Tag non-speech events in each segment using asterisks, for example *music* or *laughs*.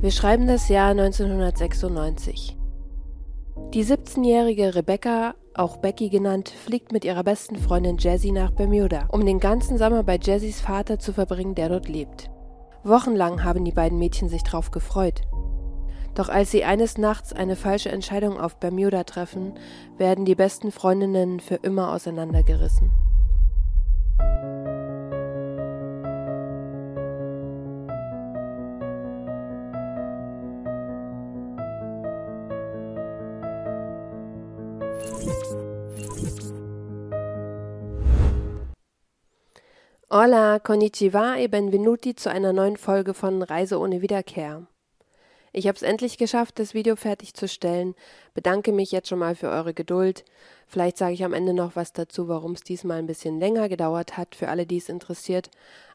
Wir schreiben das Jahr 1996. Die 17-jährige Rebecca, auch Becky genannt, fliegt mit ihrer besten Freundin Jazzy nach Bermuda, um den ganzen Sommer bei Jazzys Vater zu verbringen, der dort lebt. Wochenlang haben die beiden Mädchen sich drauf gefreut. Doch als sie eines Nachts eine falsche Entscheidung auf Bermuda treffen, werden die besten Freundinnen für immer auseinandergerissen. Hola, konnichiwa e benvenuti zu einer neuen Folge von Reise ohne Wiederkehr. Ich habe es endlich geschafft, das Video fertigzustellen. Bedanke mich jetzt schon mal für eure Geduld. Vielleicht sage ich am Ende noch was dazu, warum es diesmal ein bisschen länger gedauert hat, für alle, die es interessiert.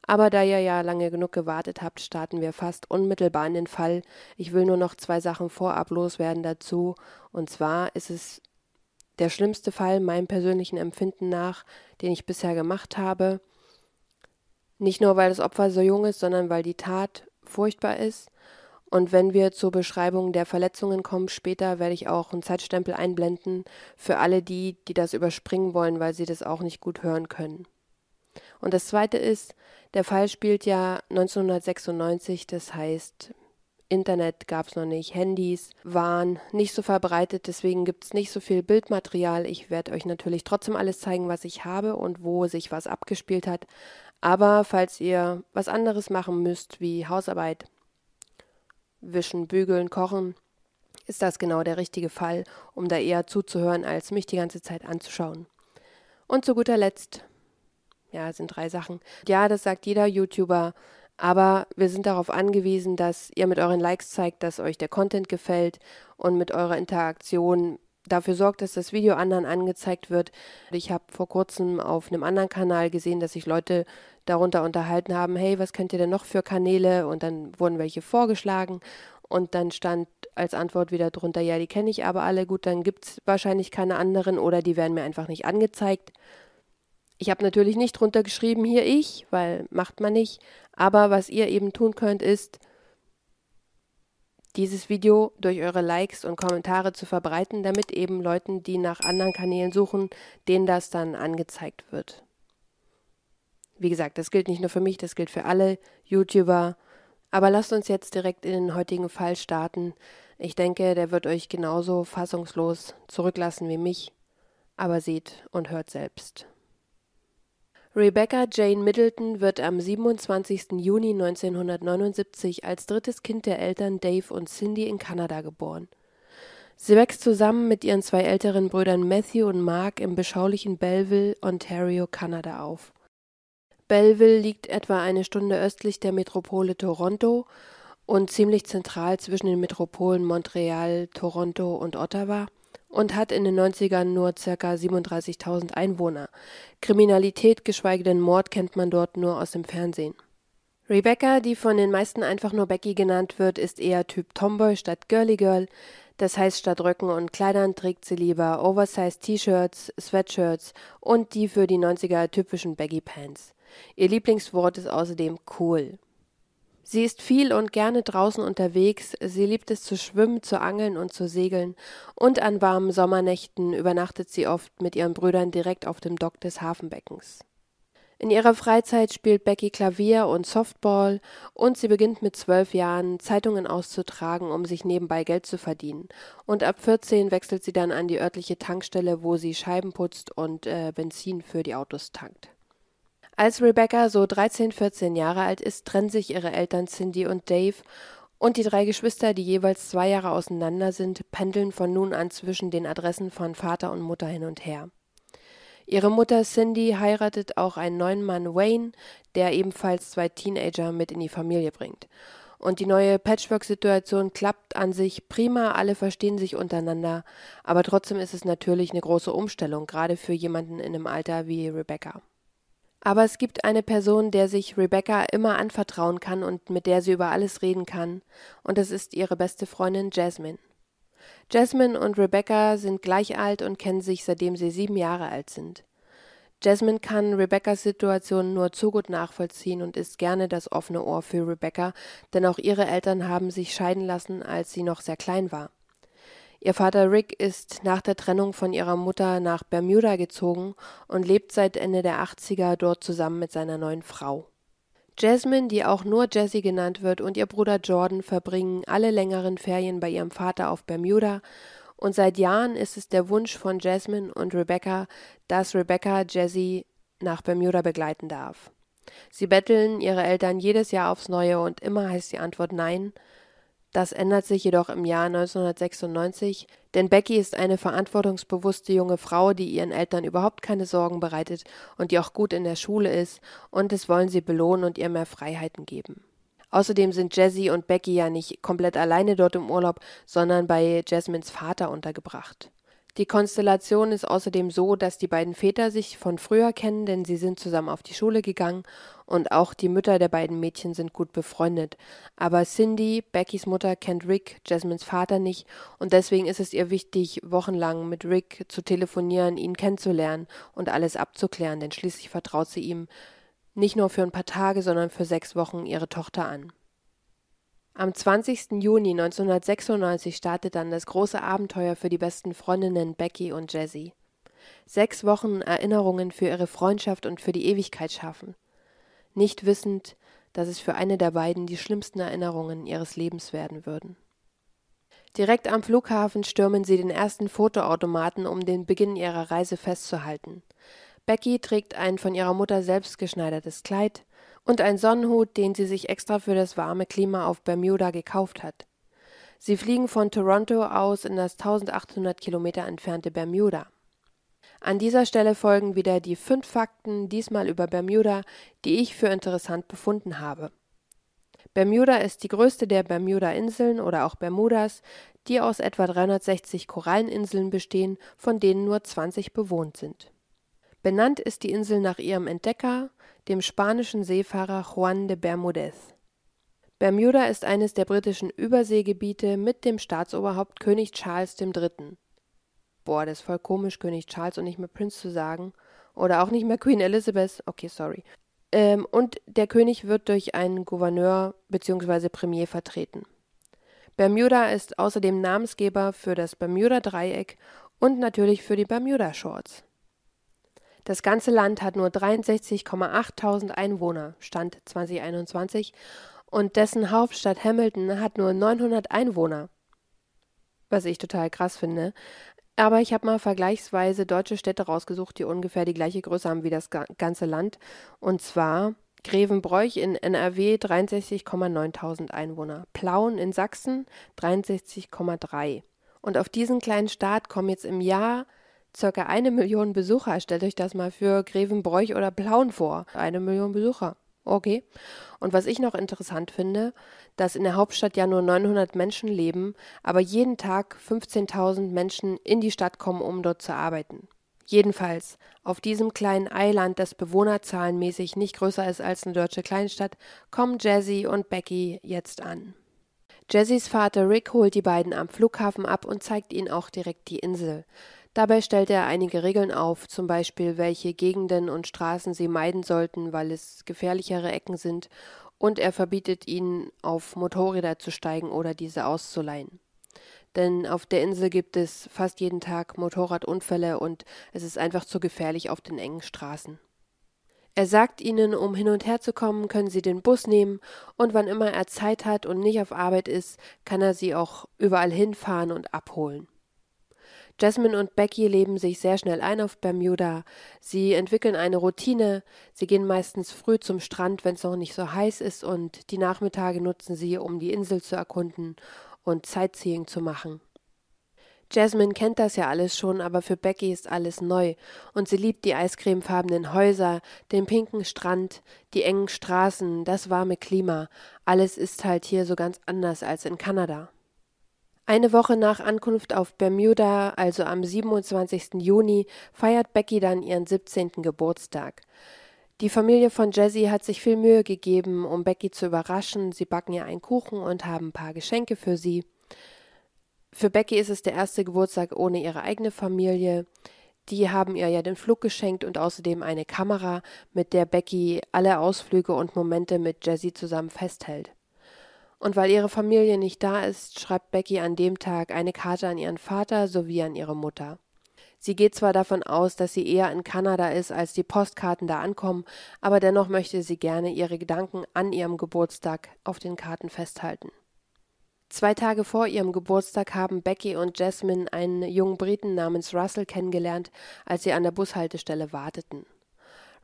Aber da ihr ja lange genug gewartet habt, starten wir fast unmittelbar in den Fall. Ich will nur noch zwei Sachen vorab loswerden dazu. Und zwar ist es der schlimmste Fall meinem persönlichen Empfinden nach, den ich bisher gemacht habe. Nicht nur, weil das Opfer so jung ist, sondern weil die Tat furchtbar ist. Und wenn wir zur Beschreibung der Verletzungen kommen, später werde ich auch einen Zeitstempel einblenden für alle die, die das überspringen wollen, weil sie das auch nicht gut hören können. Und das Zweite ist, der Fall spielt ja 1996, das heißt, Internet gab es noch nicht, Handys waren nicht so verbreitet, deswegen gibt es nicht so viel Bildmaterial. Ich werde euch natürlich trotzdem alles zeigen, was ich habe und wo sich was abgespielt hat. Aber falls ihr was anderes machen müsst, wie Hausarbeit, wischen, bügeln, kochen, ist das genau der richtige Fall, um da eher zuzuhören, als mich die ganze Zeit anzuschauen. Und zu guter Letzt, ja, sind drei Sachen. Ja, das sagt jeder YouTuber, aber wir sind darauf angewiesen, dass ihr mit euren Likes zeigt, dass euch der Content gefällt und mit eurer Interaktion dafür sorgt, dass das Video anderen angezeigt wird. Ich habe vor kurzem auf einem anderen Kanal gesehen, dass sich Leute darunter unterhalten haben, hey, was könnt ihr denn noch für Kanäle? Und dann wurden welche vorgeschlagen und dann stand als Antwort wieder drunter, ja, die kenne ich aber alle, gut, dann gibt es wahrscheinlich keine anderen oder die werden mir einfach nicht angezeigt. Ich habe natürlich nicht drunter geschrieben, hier ich, weil macht man nicht, aber was ihr eben tun könnt, ist, dieses Video durch eure Likes und Kommentare zu verbreiten, damit eben Leuten, die nach anderen Kanälen suchen, denen das dann angezeigt wird. Wie gesagt, das gilt nicht nur für mich, das gilt für alle YouTuber. Aber lasst uns jetzt direkt in den heutigen Fall starten. Ich denke, der wird euch genauso fassungslos zurücklassen wie mich. Aber seht und hört selbst. Rebecca Jane Middleton wird am 27. Juni 1979 als drittes Kind der Eltern Dave und Cindy in Kanada geboren. Sie wächst zusammen mit ihren zwei älteren Brüdern Matthew und Mark im beschaulichen Belleville, Ontario, Kanada auf. Belleville liegt etwa eine Stunde östlich der Metropole Toronto und ziemlich zentral zwischen den Metropolen Montreal, Toronto und Ottawa und hat in den 90ern nur ca. 37.000 Einwohner. Kriminalität, geschweige denn Mord, kennt man dort nur aus dem Fernsehen. Rebecca, die von den meisten einfach nur Becky genannt wird, ist eher Typ Tomboy statt Girly Girl. Das heißt, statt Röcken und Kleidern trägt sie lieber Oversized T-Shirts, Sweatshirts und die für die 90er typischen Baggy Pants. Ihr Lieblingswort ist außerdem cool. Sie ist viel und gerne draußen unterwegs, sie liebt es zu schwimmen, zu angeln und zu segeln, und an warmen Sommernächten übernachtet sie oft mit ihren Brüdern direkt auf dem Dock des Hafenbeckens. In ihrer Freizeit spielt Becky Klavier und Softball und sie beginnt mit zwölf Jahren Zeitungen auszutragen, um sich nebenbei Geld zu verdienen. Und ab 14 wechselt sie dann an die örtliche Tankstelle, wo sie Scheiben putzt und äh, Benzin für die Autos tankt. Als Rebecca so 13, 14 Jahre alt ist, trennen sich ihre Eltern Cindy und Dave und die drei Geschwister, die jeweils zwei Jahre auseinander sind, pendeln von nun an zwischen den Adressen von Vater und Mutter hin und her. Ihre Mutter Cindy heiratet auch einen neuen Mann Wayne, der ebenfalls zwei Teenager mit in die Familie bringt. Und die neue Patchwork-Situation klappt an sich prima, alle verstehen sich untereinander, aber trotzdem ist es natürlich eine große Umstellung, gerade für jemanden in einem Alter wie Rebecca. Aber es gibt eine Person, der sich Rebecca immer anvertrauen kann und mit der sie über alles reden kann, und das ist ihre beste Freundin Jasmine. Jasmine und Rebecca sind gleich alt und kennen sich seitdem sie sieben Jahre alt sind. Jasmine kann Rebeccas Situation nur zu gut nachvollziehen und ist gerne das offene Ohr für Rebecca, denn auch ihre Eltern haben sich scheiden lassen, als sie noch sehr klein war. Ihr Vater Rick ist nach der Trennung von ihrer Mutter nach Bermuda gezogen und lebt seit Ende der 80er dort zusammen mit seiner neuen Frau. Jasmine, die auch nur Jessie genannt wird, und ihr Bruder Jordan verbringen alle längeren Ferien bei ihrem Vater auf Bermuda und seit Jahren ist es der Wunsch von Jasmine und Rebecca, dass Rebecca Jessie nach Bermuda begleiten darf. Sie betteln ihre Eltern jedes Jahr aufs Neue und immer heißt die Antwort Nein. Das ändert sich jedoch im Jahr 1996, denn Becky ist eine verantwortungsbewusste junge Frau, die ihren Eltern überhaupt keine Sorgen bereitet und die auch gut in der Schule ist, und das wollen sie belohnen und ihr mehr Freiheiten geben. Außerdem sind Jessie und Becky ja nicht komplett alleine dort im Urlaub, sondern bei Jasmines Vater untergebracht. Die Konstellation ist außerdem so, dass die beiden Väter sich von früher kennen, denn sie sind zusammen auf die Schule gegangen und auch die Mütter der beiden Mädchen sind gut befreundet. Aber Cindy, Beckys Mutter, kennt Rick, Jasmines Vater nicht und deswegen ist es ihr wichtig, wochenlang mit Rick zu telefonieren, ihn kennenzulernen und alles abzuklären, denn schließlich vertraut sie ihm nicht nur für ein paar Tage, sondern für sechs Wochen ihre Tochter an. Am 20. Juni 1996 startet dann das große Abenteuer für die besten Freundinnen Becky und Jessie. Sechs Wochen Erinnerungen für ihre Freundschaft und für die Ewigkeit schaffen. Nicht wissend, dass es für eine der beiden die schlimmsten Erinnerungen ihres Lebens werden würden. Direkt am Flughafen stürmen sie den ersten Fotoautomaten, um den Beginn ihrer Reise festzuhalten. Becky trägt ein von ihrer Mutter selbst geschneidertes Kleid und einen Sonnenhut, den sie sich extra für das warme Klima auf Bermuda gekauft hat. Sie fliegen von Toronto aus in das 1800 Kilometer entfernte Bermuda. An dieser Stelle folgen wieder die fünf Fakten, diesmal über Bermuda, die ich für interessant befunden habe. Bermuda ist die größte der Bermuda-Inseln oder auch Bermudas, die aus etwa 360 Koralleninseln bestehen, von denen nur 20 bewohnt sind. Benannt ist die Insel nach ihrem Entdecker, dem spanischen Seefahrer Juan de Bermudez. Bermuda ist eines der britischen Überseegebiete mit dem Staatsoberhaupt König Charles III. Boah, das ist voll komisch, König Charles und nicht mehr Prince zu sagen. Oder auch nicht mehr Queen Elizabeth. Okay, sorry. Ähm, und der König wird durch einen Gouverneur bzw. Premier vertreten. Bermuda ist außerdem Namensgeber für das Bermuda-Dreieck und natürlich für die Bermuda Shorts. Das ganze Land hat nur 63,8.000 Einwohner, Stand 2021, und dessen Hauptstadt Hamilton hat nur 900 Einwohner. Was ich total krass finde. Aber ich habe mal vergleichsweise deutsche Städte rausgesucht, die ungefähr die gleiche Größe haben wie das ganze Land. Und zwar Grevenbroich in NRW 63,9.000 Einwohner, Plauen in Sachsen 63,3. Und auf diesen kleinen Staat kommen jetzt im Jahr circa eine Million Besucher. Stellt euch das mal für Grevenbroich oder Plauen vor. Eine Million Besucher. Okay. Und was ich noch interessant finde, dass in der Hauptstadt ja nur 900 Menschen leben, aber jeden Tag 15.000 Menschen in die Stadt kommen, um dort zu arbeiten. Jedenfalls, auf diesem kleinen Eiland, das bewohnerzahlenmäßig nicht größer ist als eine deutsche Kleinstadt, kommen Jazzy und Becky jetzt an. Jazzys Vater Rick holt die beiden am Flughafen ab und zeigt ihnen auch direkt die Insel. Dabei stellt er einige Regeln auf, zum Beispiel welche Gegenden und Straßen sie meiden sollten, weil es gefährlichere Ecken sind, und er verbietet ihnen, auf Motorräder zu steigen oder diese auszuleihen. Denn auf der Insel gibt es fast jeden Tag Motorradunfälle und es ist einfach zu gefährlich auf den engen Straßen. Er sagt ihnen, um hin und her zu kommen, können sie den Bus nehmen und wann immer er Zeit hat und nicht auf Arbeit ist, kann er sie auch überall hinfahren und abholen. Jasmine und Becky leben sich sehr schnell ein auf Bermuda. Sie entwickeln eine Routine. Sie gehen meistens früh zum Strand, wenn es noch nicht so heiß ist, und die Nachmittage nutzen sie, um die Insel zu erkunden und Sightseeing zu machen. Jasmine kennt das ja alles schon, aber für Becky ist alles neu und sie liebt die eiscremefarbenen Häuser, den pinken Strand, die engen Straßen, das warme Klima. Alles ist halt hier so ganz anders als in Kanada. Eine Woche nach Ankunft auf Bermuda, also am 27. Juni, feiert Becky dann ihren 17. Geburtstag. Die Familie von Jessie hat sich viel Mühe gegeben, um Becky zu überraschen. Sie backen ihr einen Kuchen und haben ein paar Geschenke für sie. Für Becky ist es der erste Geburtstag ohne ihre eigene Familie. Die haben ihr ja den Flug geschenkt und außerdem eine Kamera, mit der Becky alle Ausflüge und Momente mit Jessie zusammen festhält. Und weil ihre Familie nicht da ist, schreibt Becky an dem Tag eine Karte an ihren Vater sowie an ihre Mutter. Sie geht zwar davon aus, dass sie eher in Kanada ist, als die Postkarten da ankommen, aber dennoch möchte sie gerne ihre Gedanken an ihrem Geburtstag auf den Karten festhalten. Zwei Tage vor ihrem Geburtstag haben Becky und Jasmine einen jungen Briten namens Russell kennengelernt, als sie an der Bushaltestelle warteten.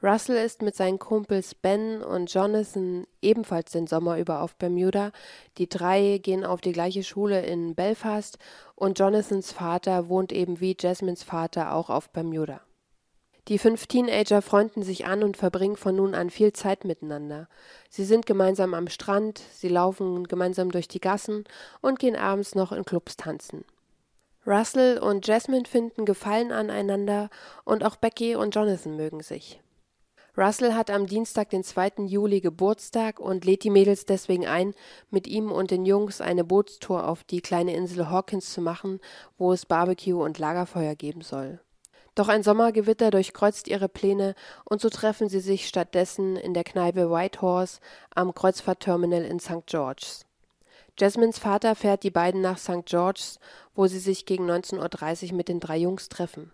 Russell ist mit seinen Kumpels Ben und Jonathan ebenfalls den Sommer über auf Bermuda. Die drei gehen auf die gleiche Schule in Belfast und Jonathans Vater wohnt eben wie Jasmines Vater auch auf Bermuda. Die fünf Teenager freunden sich an und verbringen von nun an viel Zeit miteinander. Sie sind gemeinsam am Strand, sie laufen gemeinsam durch die Gassen und gehen abends noch in Clubs tanzen. Russell und Jasmine finden Gefallen aneinander und auch Becky und Jonathan mögen sich. Russell hat am Dienstag, den 2. Juli Geburtstag und lädt die Mädels deswegen ein, mit ihm und den Jungs eine Bootstour auf die kleine Insel Hawkins zu machen, wo es Barbecue und Lagerfeuer geben soll. Doch ein Sommergewitter durchkreuzt ihre Pläne und so treffen sie sich stattdessen in der Kneipe Whitehorse am Kreuzfahrtterminal in St. George's. Jasmines Vater fährt die beiden nach St. George's, wo sie sich gegen 19.30 Uhr mit den drei Jungs treffen.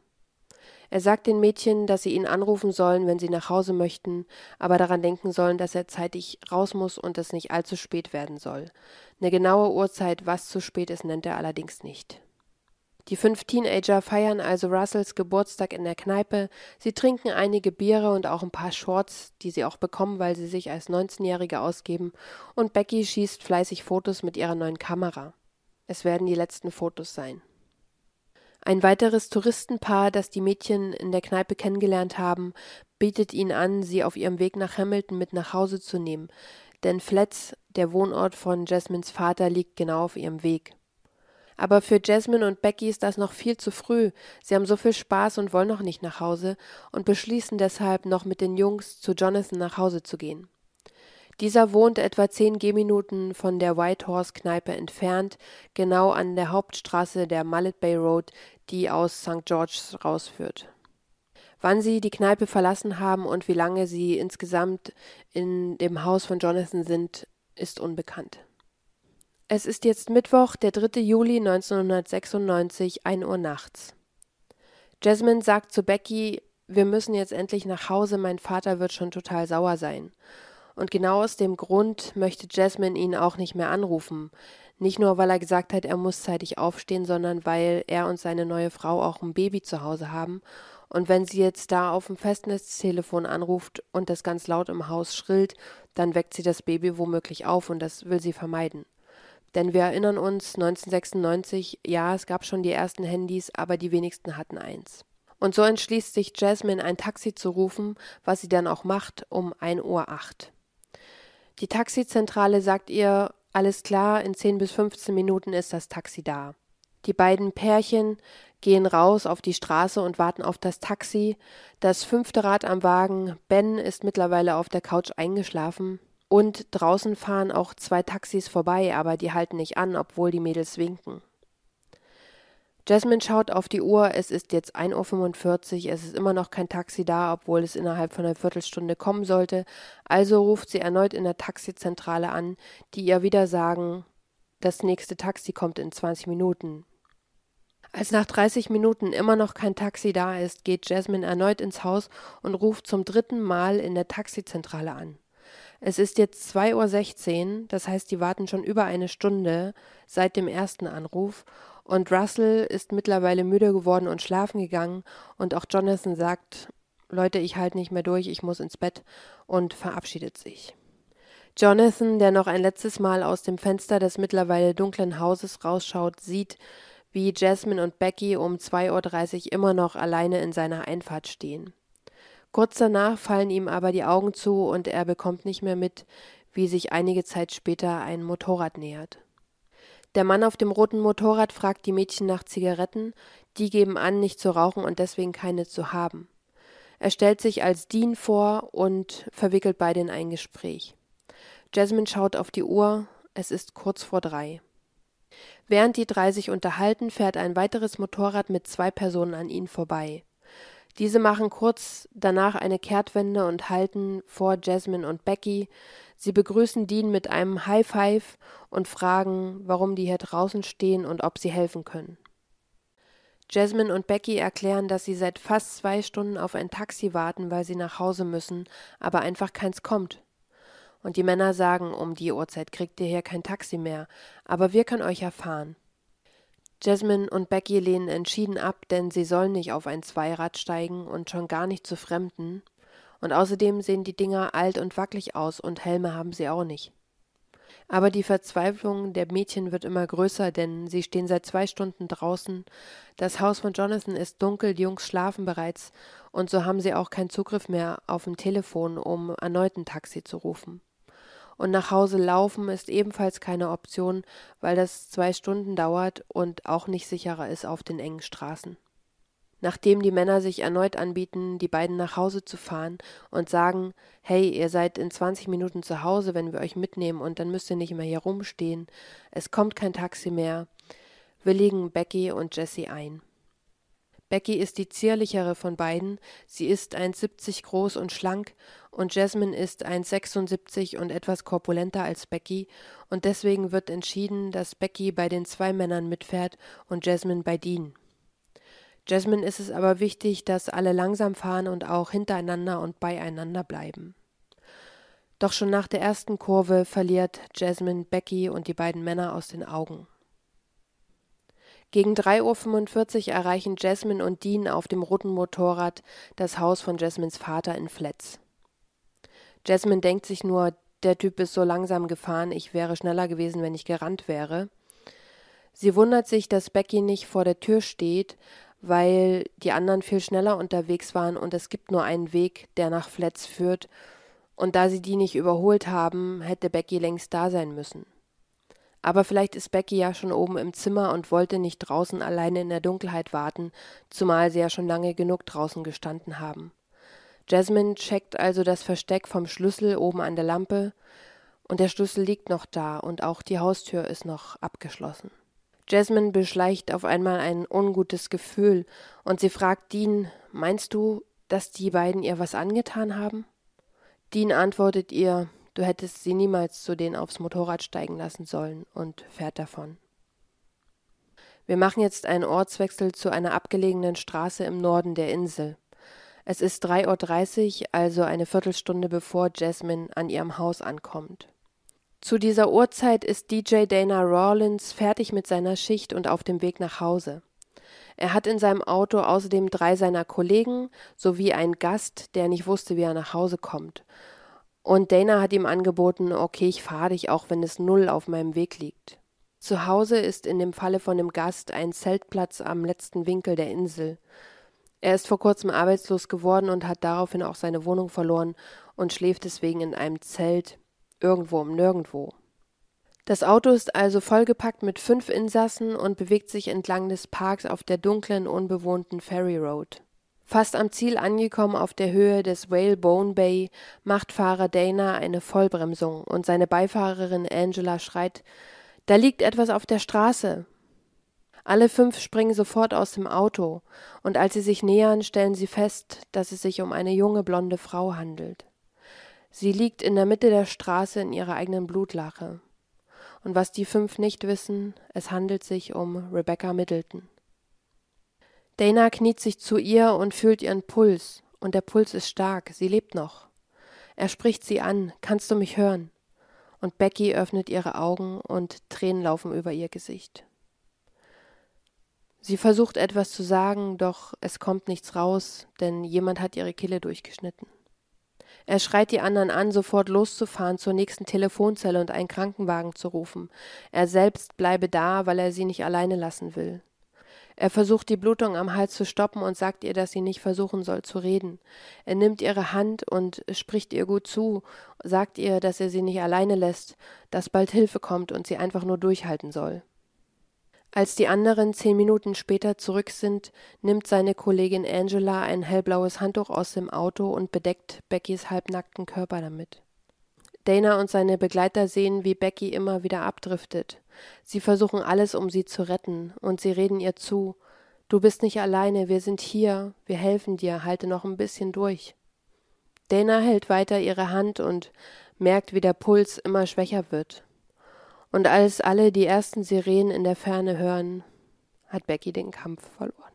Er sagt den Mädchen, dass sie ihn anrufen sollen, wenn sie nach Hause möchten, aber daran denken sollen, dass er zeitig raus muss und es nicht allzu spät werden soll. Eine genaue Uhrzeit, was zu spät ist, nennt er allerdings nicht. Die fünf Teenager feiern also Russells Geburtstag in der Kneipe. Sie trinken einige Biere und auch ein paar Shorts, die sie auch bekommen, weil sie sich als 19-Jährige ausgeben. Und Becky schießt fleißig Fotos mit ihrer neuen Kamera. Es werden die letzten Fotos sein. Ein weiteres Touristenpaar, das die Mädchen in der Kneipe kennengelernt haben, bietet ihnen an, sie auf ihrem Weg nach Hamilton mit nach Hause zu nehmen. Denn Flats, der Wohnort von Jasmines Vater, liegt genau auf ihrem Weg. Aber für Jasmine und Becky ist das noch viel zu früh. Sie haben so viel Spaß und wollen noch nicht nach Hause und beschließen deshalb noch mit den Jungs zu Jonathan nach Hause zu gehen. Dieser wohnt etwa zehn Gehminuten von der White Horse Kneipe entfernt, genau an der Hauptstraße der Mallet Bay Road, die aus St. George's rausführt. Wann sie die Kneipe verlassen haben und wie lange sie insgesamt in dem Haus von Jonathan sind, ist unbekannt. Es ist jetzt Mittwoch, der 3. Juli 1996, 1 Uhr nachts. Jasmine sagt zu Becky, wir müssen jetzt endlich nach Hause, mein Vater wird schon total sauer sein. Und genau aus dem Grund möchte Jasmine ihn auch nicht mehr anrufen. Nicht nur, weil er gesagt hat, er muss zeitig aufstehen, sondern weil er und seine neue Frau auch ein Baby zu Hause haben. Und wenn sie jetzt da auf dem Festnetztelefon anruft und das ganz laut im Haus schrillt, dann weckt sie das Baby womöglich auf und das will sie vermeiden. Denn wir erinnern uns 1996, ja, es gab schon die ersten Handys, aber die wenigsten hatten eins. Und so entschließt sich Jasmine, ein Taxi zu rufen, was sie dann auch macht, um 1 Uhr 8. Die Taxizentrale sagt ihr, alles klar, in 10 bis 15 Minuten ist das Taxi da. Die beiden Pärchen gehen raus auf die Straße und warten auf das Taxi. Das fünfte Rad am Wagen, Ben, ist mittlerweile auf der Couch eingeschlafen. Und draußen fahren auch zwei Taxis vorbei, aber die halten nicht an, obwohl die Mädels winken. Jasmine schaut auf die Uhr, es ist jetzt 1.45 Uhr, es ist immer noch kein Taxi da, obwohl es innerhalb von einer Viertelstunde kommen sollte, also ruft sie erneut in der Taxizentrale an, die ihr wieder sagen, das nächste Taxi kommt in 20 Minuten. Als nach 30 Minuten immer noch kein Taxi da ist, geht Jasmine erneut ins Haus und ruft zum dritten Mal in der Taxizentrale an. Es ist jetzt 2.16 Uhr, das heißt, die warten schon über eine Stunde seit dem ersten Anruf und Russell ist mittlerweile müde geworden und schlafen gegangen und auch Jonathan sagt, Leute, ich halte nicht mehr durch, ich muss ins Bett und verabschiedet sich. Jonathan, der noch ein letztes Mal aus dem Fenster des mittlerweile dunklen Hauses rausschaut, sieht, wie Jasmine und Becky um 2.30 Uhr immer noch alleine in seiner Einfahrt stehen. Kurz danach fallen ihm aber die Augen zu und er bekommt nicht mehr mit, wie sich einige Zeit später ein Motorrad nähert. Der Mann auf dem roten Motorrad fragt die Mädchen nach Zigaretten, die geben an, nicht zu rauchen und deswegen keine zu haben. Er stellt sich als Dean vor und verwickelt beide in ein Gespräch. Jasmine schaut auf die Uhr, es ist kurz vor drei. Während die drei sich unterhalten, fährt ein weiteres Motorrad mit zwei Personen an ihnen vorbei. Diese machen kurz danach eine Kehrtwende und halten vor Jasmine und Becky. Sie begrüßen Dean mit einem High Five und fragen, warum die hier draußen stehen und ob sie helfen können. Jasmine und Becky erklären, dass sie seit fast zwei Stunden auf ein Taxi warten, weil sie nach Hause müssen, aber einfach keins kommt. Und die Männer sagen, um die Uhrzeit kriegt ihr hier kein Taxi mehr, aber wir können euch erfahren. Jasmine und Becky lehnen entschieden ab, denn sie sollen nicht auf ein Zweirad steigen und schon gar nicht zu Fremden. Und außerdem sehen die Dinger alt und wackelig aus und Helme haben sie auch nicht. Aber die Verzweiflung der Mädchen wird immer größer, denn sie stehen seit zwei Stunden draußen. Das Haus von Jonathan ist dunkel, die Jungs schlafen bereits, und so haben sie auch keinen Zugriff mehr auf dem Telefon, um erneut ein Taxi zu rufen und nach Hause laufen ist ebenfalls keine Option, weil das zwei Stunden dauert und auch nicht sicherer ist auf den engen Straßen. Nachdem die Männer sich erneut anbieten, die beiden nach Hause zu fahren und sagen, hey, ihr seid in 20 Minuten zu Hause, wenn wir euch mitnehmen und dann müsst ihr nicht mehr hier rumstehen, es kommt kein Taxi mehr, willigen Becky und Jessie ein. Becky ist die zierlichere von beiden, sie ist 1,70 groß und schlank, und Jasmine ist 1,76 und etwas korpulenter als Becky, und deswegen wird entschieden, dass Becky bei den zwei Männern mitfährt und Jasmine bei Dean. Jasmine ist es aber wichtig, dass alle langsam fahren und auch hintereinander und beieinander bleiben. Doch schon nach der ersten Kurve verliert Jasmine Becky und die beiden Männer aus den Augen. Gegen 3.45 Uhr erreichen Jasmine und Dean auf dem roten Motorrad das Haus von Jasmines Vater in Flets. Jasmine denkt sich nur, der Typ ist so langsam gefahren, ich wäre schneller gewesen, wenn ich gerannt wäre. Sie wundert sich, dass Becky nicht vor der Tür steht, weil die anderen viel schneller unterwegs waren und es gibt nur einen Weg, der nach Flets führt, und da sie die nicht überholt haben, hätte Becky längst da sein müssen. Aber vielleicht ist Becky ja schon oben im Zimmer und wollte nicht draußen alleine in der Dunkelheit warten, zumal sie ja schon lange genug draußen gestanden haben. Jasmine checkt also das Versteck vom Schlüssel oben an der Lampe, und der Schlüssel liegt noch da und auch die Haustür ist noch abgeschlossen. Jasmine beschleicht auf einmal ein ungutes Gefühl und sie fragt Dean, meinst du, dass die beiden ihr was angetan haben? Dean antwortet ihr, Du hättest sie niemals zu denen aufs Motorrad steigen lassen sollen und fährt davon. Wir machen jetzt einen Ortswechsel zu einer abgelegenen Straße im Norden der Insel. Es ist 3.30 Uhr, also eine Viertelstunde bevor Jasmine an ihrem Haus ankommt. Zu dieser Uhrzeit ist DJ Dana Rawlins fertig mit seiner Schicht und auf dem Weg nach Hause. Er hat in seinem Auto außerdem drei seiner Kollegen sowie einen Gast, der nicht wusste, wie er nach Hause kommt. Und Dana hat ihm angeboten, okay, ich fahre dich, auch wenn es null auf meinem Weg liegt. Zu Hause ist in dem Falle von dem Gast ein Zeltplatz am letzten Winkel der Insel. Er ist vor kurzem arbeitslos geworden und hat daraufhin auch seine Wohnung verloren und schläft deswegen in einem Zelt irgendwo im Nirgendwo. Das Auto ist also vollgepackt mit fünf Insassen und bewegt sich entlang des Parks auf der dunklen, unbewohnten Ferry Road. Fast am Ziel angekommen auf der Höhe des Whalebone Bay macht Fahrer Dana eine Vollbremsung und seine Beifahrerin Angela schreit Da liegt etwas auf der Straße. Alle fünf springen sofort aus dem Auto, und als sie sich nähern, stellen sie fest, dass es sich um eine junge blonde Frau handelt. Sie liegt in der Mitte der Straße in ihrer eigenen Blutlache. Und was die fünf nicht wissen, es handelt sich um Rebecca Middleton. Dana kniet sich zu ihr und fühlt ihren Puls, und der Puls ist stark, sie lebt noch. Er spricht sie an, kannst du mich hören? Und Becky öffnet ihre Augen und Tränen laufen über ihr Gesicht. Sie versucht etwas zu sagen, doch es kommt nichts raus, denn jemand hat ihre Kille durchgeschnitten. Er schreit die anderen an, sofort loszufahren zur nächsten Telefonzelle und einen Krankenwagen zu rufen. Er selbst bleibe da, weil er sie nicht alleine lassen will. Er versucht die Blutung am Hals zu stoppen und sagt ihr, dass sie nicht versuchen soll zu reden. Er nimmt ihre Hand und spricht ihr gut zu, sagt ihr, dass er sie nicht alleine lässt, dass bald Hilfe kommt und sie einfach nur durchhalten soll. Als die anderen zehn Minuten später zurück sind, nimmt seine Kollegin Angela ein hellblaues Handtuch aus dem Auto und bedeckt Beckys halbnackten Körper damit. Dana und seine Begleiter sehen, wie Becky immer wieder abdriftet. Sie versuchen alles, um sie zu retten, und sie reden ihr zu. Du bist nicht alleine, wir sind hier, wir helfen dir, halte noch ein bisschen durch. Dana hält weiter ihre Hand und merkt, wie der Puls immer schwächer wird. Und als alle die ersten Sirenen in der Ferne hören, hat Becky den Kampf verloren.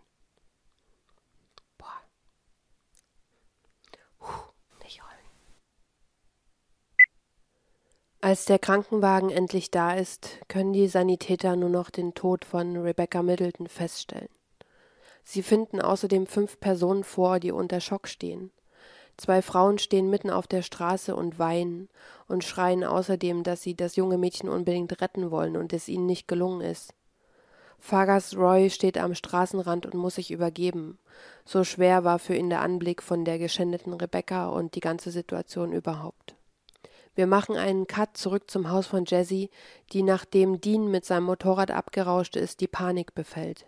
Als der Krankenwagen endlich da ist, können die Sanitäter nur noch den Tod von Rebecca Middleton feststellen. Sie finden außerdem fünf Personen vor, die unter Schock stehen. Zwei Frauen stehen mitten auf der Straße und weinen und schreien außerdem, dass sie das junge Mädchen unbedingt retten wollen und es ihnen nicht gelungen ist. Fargas Roy steht am Straßenrand und muss sich übergeben. So schwer war für ihn der Anblick von der geschändeten Rebecca und die ganze Situation überhaupt. Wir machen einen Cut zurück zum Haus von Jessie, die nachdem Dean mit seinem Motorrad abgerauscht ist, die Panik befällt.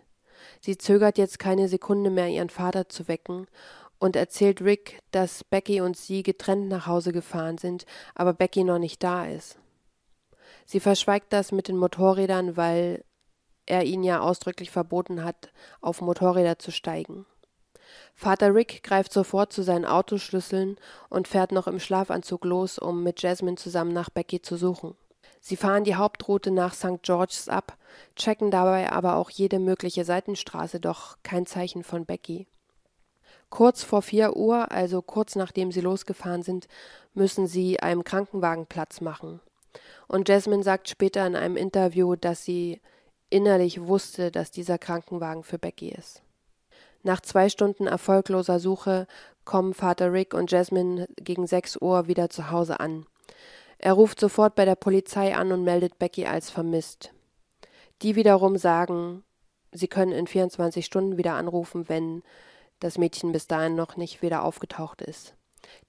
Sie zögert jetzt keine Sekunde mehr, ihren Vater zu wecken und erzählt Rick, dass Becky und sie getrennt nach Hause gefahren sind, aber Becky noch nicht da ist. Sie verschweigt das mit den Motorrädern, weil er ihnen ja ausdrücklich verboten hat, auf Motorräder zu steigen. Vater Rick greift sofort zu seinen Autoschlüsseln und fährt noch im Schlafanzug los, um mit Jasmine zusammen nach Becky zu suchen. Sie fahren die Hauptroute nach St. George's ab, checken dabei aber auch jede mögliche Seitenstraße, doch kein Zeichen von Becky. Kurz vor vier Uhr, also kurz nachdem sie losgefahren sind, müssen sie einem Krankenwagen Platz machen. Und Jasmine sagt später in einem Interview, dass sie innerlich wusste, dass dieser Krankenwagen für Becky ist. Nach zwei Stunden erfolgloser Suche kommen Vater Rick und Jasmine gegen sechs Uhr wieder zu Hause an. Er ruft sofort bei der Polizei an und meldet Becky als vermisst. Die wiederum sagen, sie können in 24 Stunden wieder anrufen, wenn das Mädchen bis dahin noch nicht wieder aufgetaucht ist.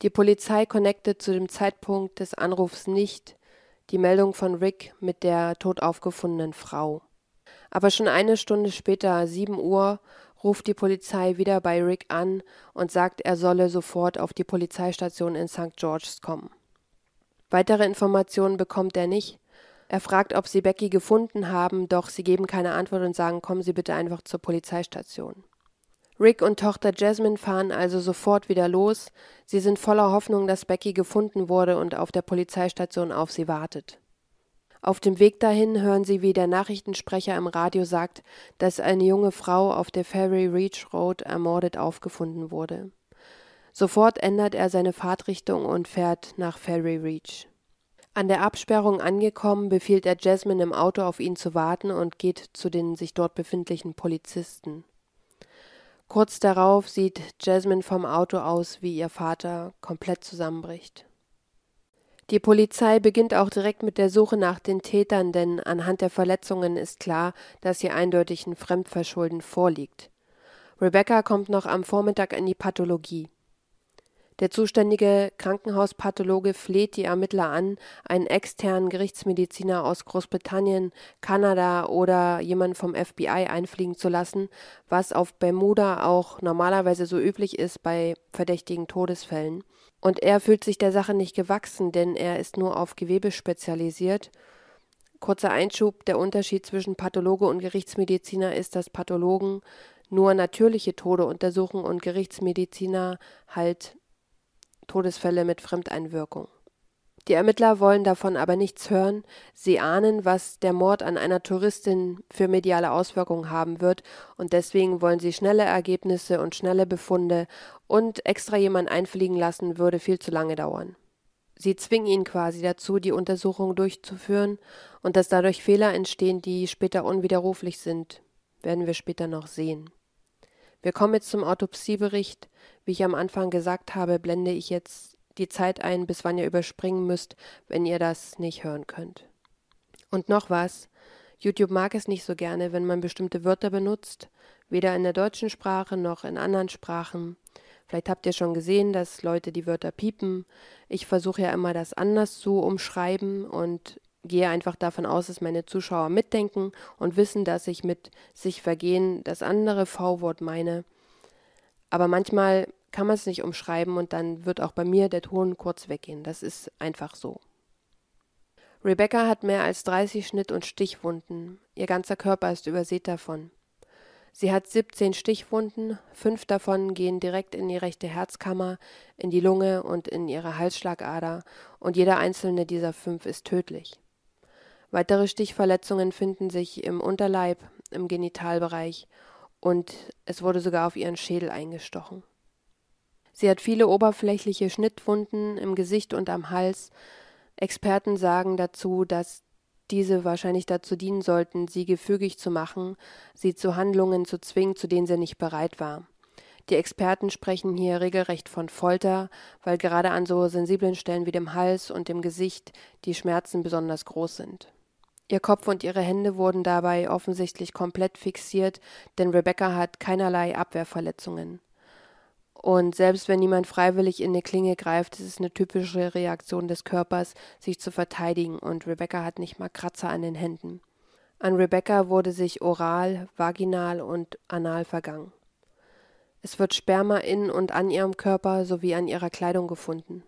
Die Polizei connectet zu dem Zeitpunkt des Anrufs nicht die Meldung von Rick mit der tot aufgefundenen Frau. Aber schon eine Stunde später, sieben Uhr, ruft die Polizei wieder bei Rick an und sagt, er solle sofort auf die Polizeistation in St. George's kommen. Weitere Informationen bekommt er nicht. Er fragt, ob sie Becky gefunden haben, doch sie geben keine Antwort und sagen, kommen Sie bitte einfach zur Polizeistation. Rick und Tochter Jasmine fahren also sofort wieder los. Sie sind voller Hoffnung, dass Becky gefunden wurde und auf der Polizeistation auf sie wartet. Auf dem Weg dahin hören sie, wie der Nachrichtensprecher im Radio sagt, dass eine junge Frau auf der Ferry Reach Road ermordet aufgefunden wurde. Sofort ändert er seine Fahrtrichtung und fährt nach Ferry Reach. An der Absperrung angekommen, befiehlt er Jasmine im Auto auf ihn zu warten und geht zu den sich dort befindlichen Polizisten. Kurz darauf sieht Jasmine vom Auto aus, wie ihr Vater komplett zusammenbricht. Die Polizei beginnt auch direkt mit der Suche nach den Tätern, denn anhand der Verletzungen ist klar, dass hier eindeutig ein Fremdverschulden vorliegt. Rebecca kommt noch am Vormittag in die Pathologie. Der zuständige Krankenhauspathologe fleht die Ermittler an, einen externen Gerichtsmediziner aus Großbritannien, Kanada oder jemanden vom FBI einfliegen zu lassen, was auf Bermuda auch normalerweise so üblich ist bei verdächtigen Todesfällen. Und er fühlt sich der Sache nicht gewachsen, denn er ist nur auf Gewebe spezialisiert. Kurzer Einschub, der Unterschied zwischen Pathologe und Gerichtsmediziner ist, dass Pathologen nur natürliche Tode untersuchen und Gerichtsmediziner halt Todesfälle mit Fremdeinwirkung. Die Ermittler wollen davon aber nichts hören, sie ahnen, was der Mord an einer Touristin für mediale Auswirkungen haben wird, und deswegen wollen sie schnelle Ergebnisse und schnelle Befunde, und extra jemand einfliegen lassen würde viel zu lange dauern. Sie zwingen ihn quasi dazu, die Untersuchung durchzuführen, und dass dadurch Fehler entstehen, die später unwiderruflich sind, werden wir später noch sehen. Wir kommen jetzt zum Autopsiebericht. Wie ich am Anfang gesagt habe, blende ich jetzt die Zeit ein, bis wann ihr überspringen müsst, wenn ihr das nicht hören könnt. Und noch was. YouTube mag es nicht so gerne, wenn man bestimmte Wörter benutzt, weder in der deutschen Sprache noch in anderen Sprachen. Vielleicht habt ihr schon gesehen, dass Leute die Wörter piepen. Ich versuche ja immer, das anders zu umschreiben und gehe einfach davon aus, dass meine Zuschauer mitdenken und wissen, dass ich mit sich vergehen das andere V-Wort meine. Aber manchmal kann man es nicht umschreiben und dann wird auch bei mir der Ton kurz weggehen. Das ist einfach so. Rebecca hat mehr als 30 Schnitt- und Stichwunden. Ihr ganzer Körper ist übersät davon. Sie hat 17 Stichwunden, fünf davon gehen direkt in die rechte Herzkammer, in die Lunge und in ihre Halsschlagader, und jeder einzelne dieser fünf ist tödlich. Weitere Stichverletzungen finden sich im Unterleib, im Genitalbereich und es wurde sogar auf ihren Schädel eingestochen. Sie hat viele oberflächliche Schnittwunden im Gesicht und am Hals. Experten sagen dazu, dass diese wahrscheinlich dazu dienen sollten, sie gefügig zu machen, sie zu Handlungen zu zwingen, zu denen sie nicht bereit war. Die Experten sprechen hier regelrecht von Folter, weil gerade an so sensiblen Stellen wie dem Hals und dem Gesicht die Schmerzen besonders groß sind. Ihr Kopf und ihre Hände wurden dabei offensichtlich komplett fixiert, denn Rebecca hat keinerlei Abwehrverletzungen. Und selbst wenn niemand freiwillig in eine Klinge greift, ist es eine typische Reaktion des Körpers, sich zu verteidigen, und Rebecca hat nicht mal Kratzer an den Händen. An Rebecca wurde sich oral, vaginal und anal vergangen. Es wird Sperma in und an ihrem Körper sowie an ihrer Kleidung gefunden.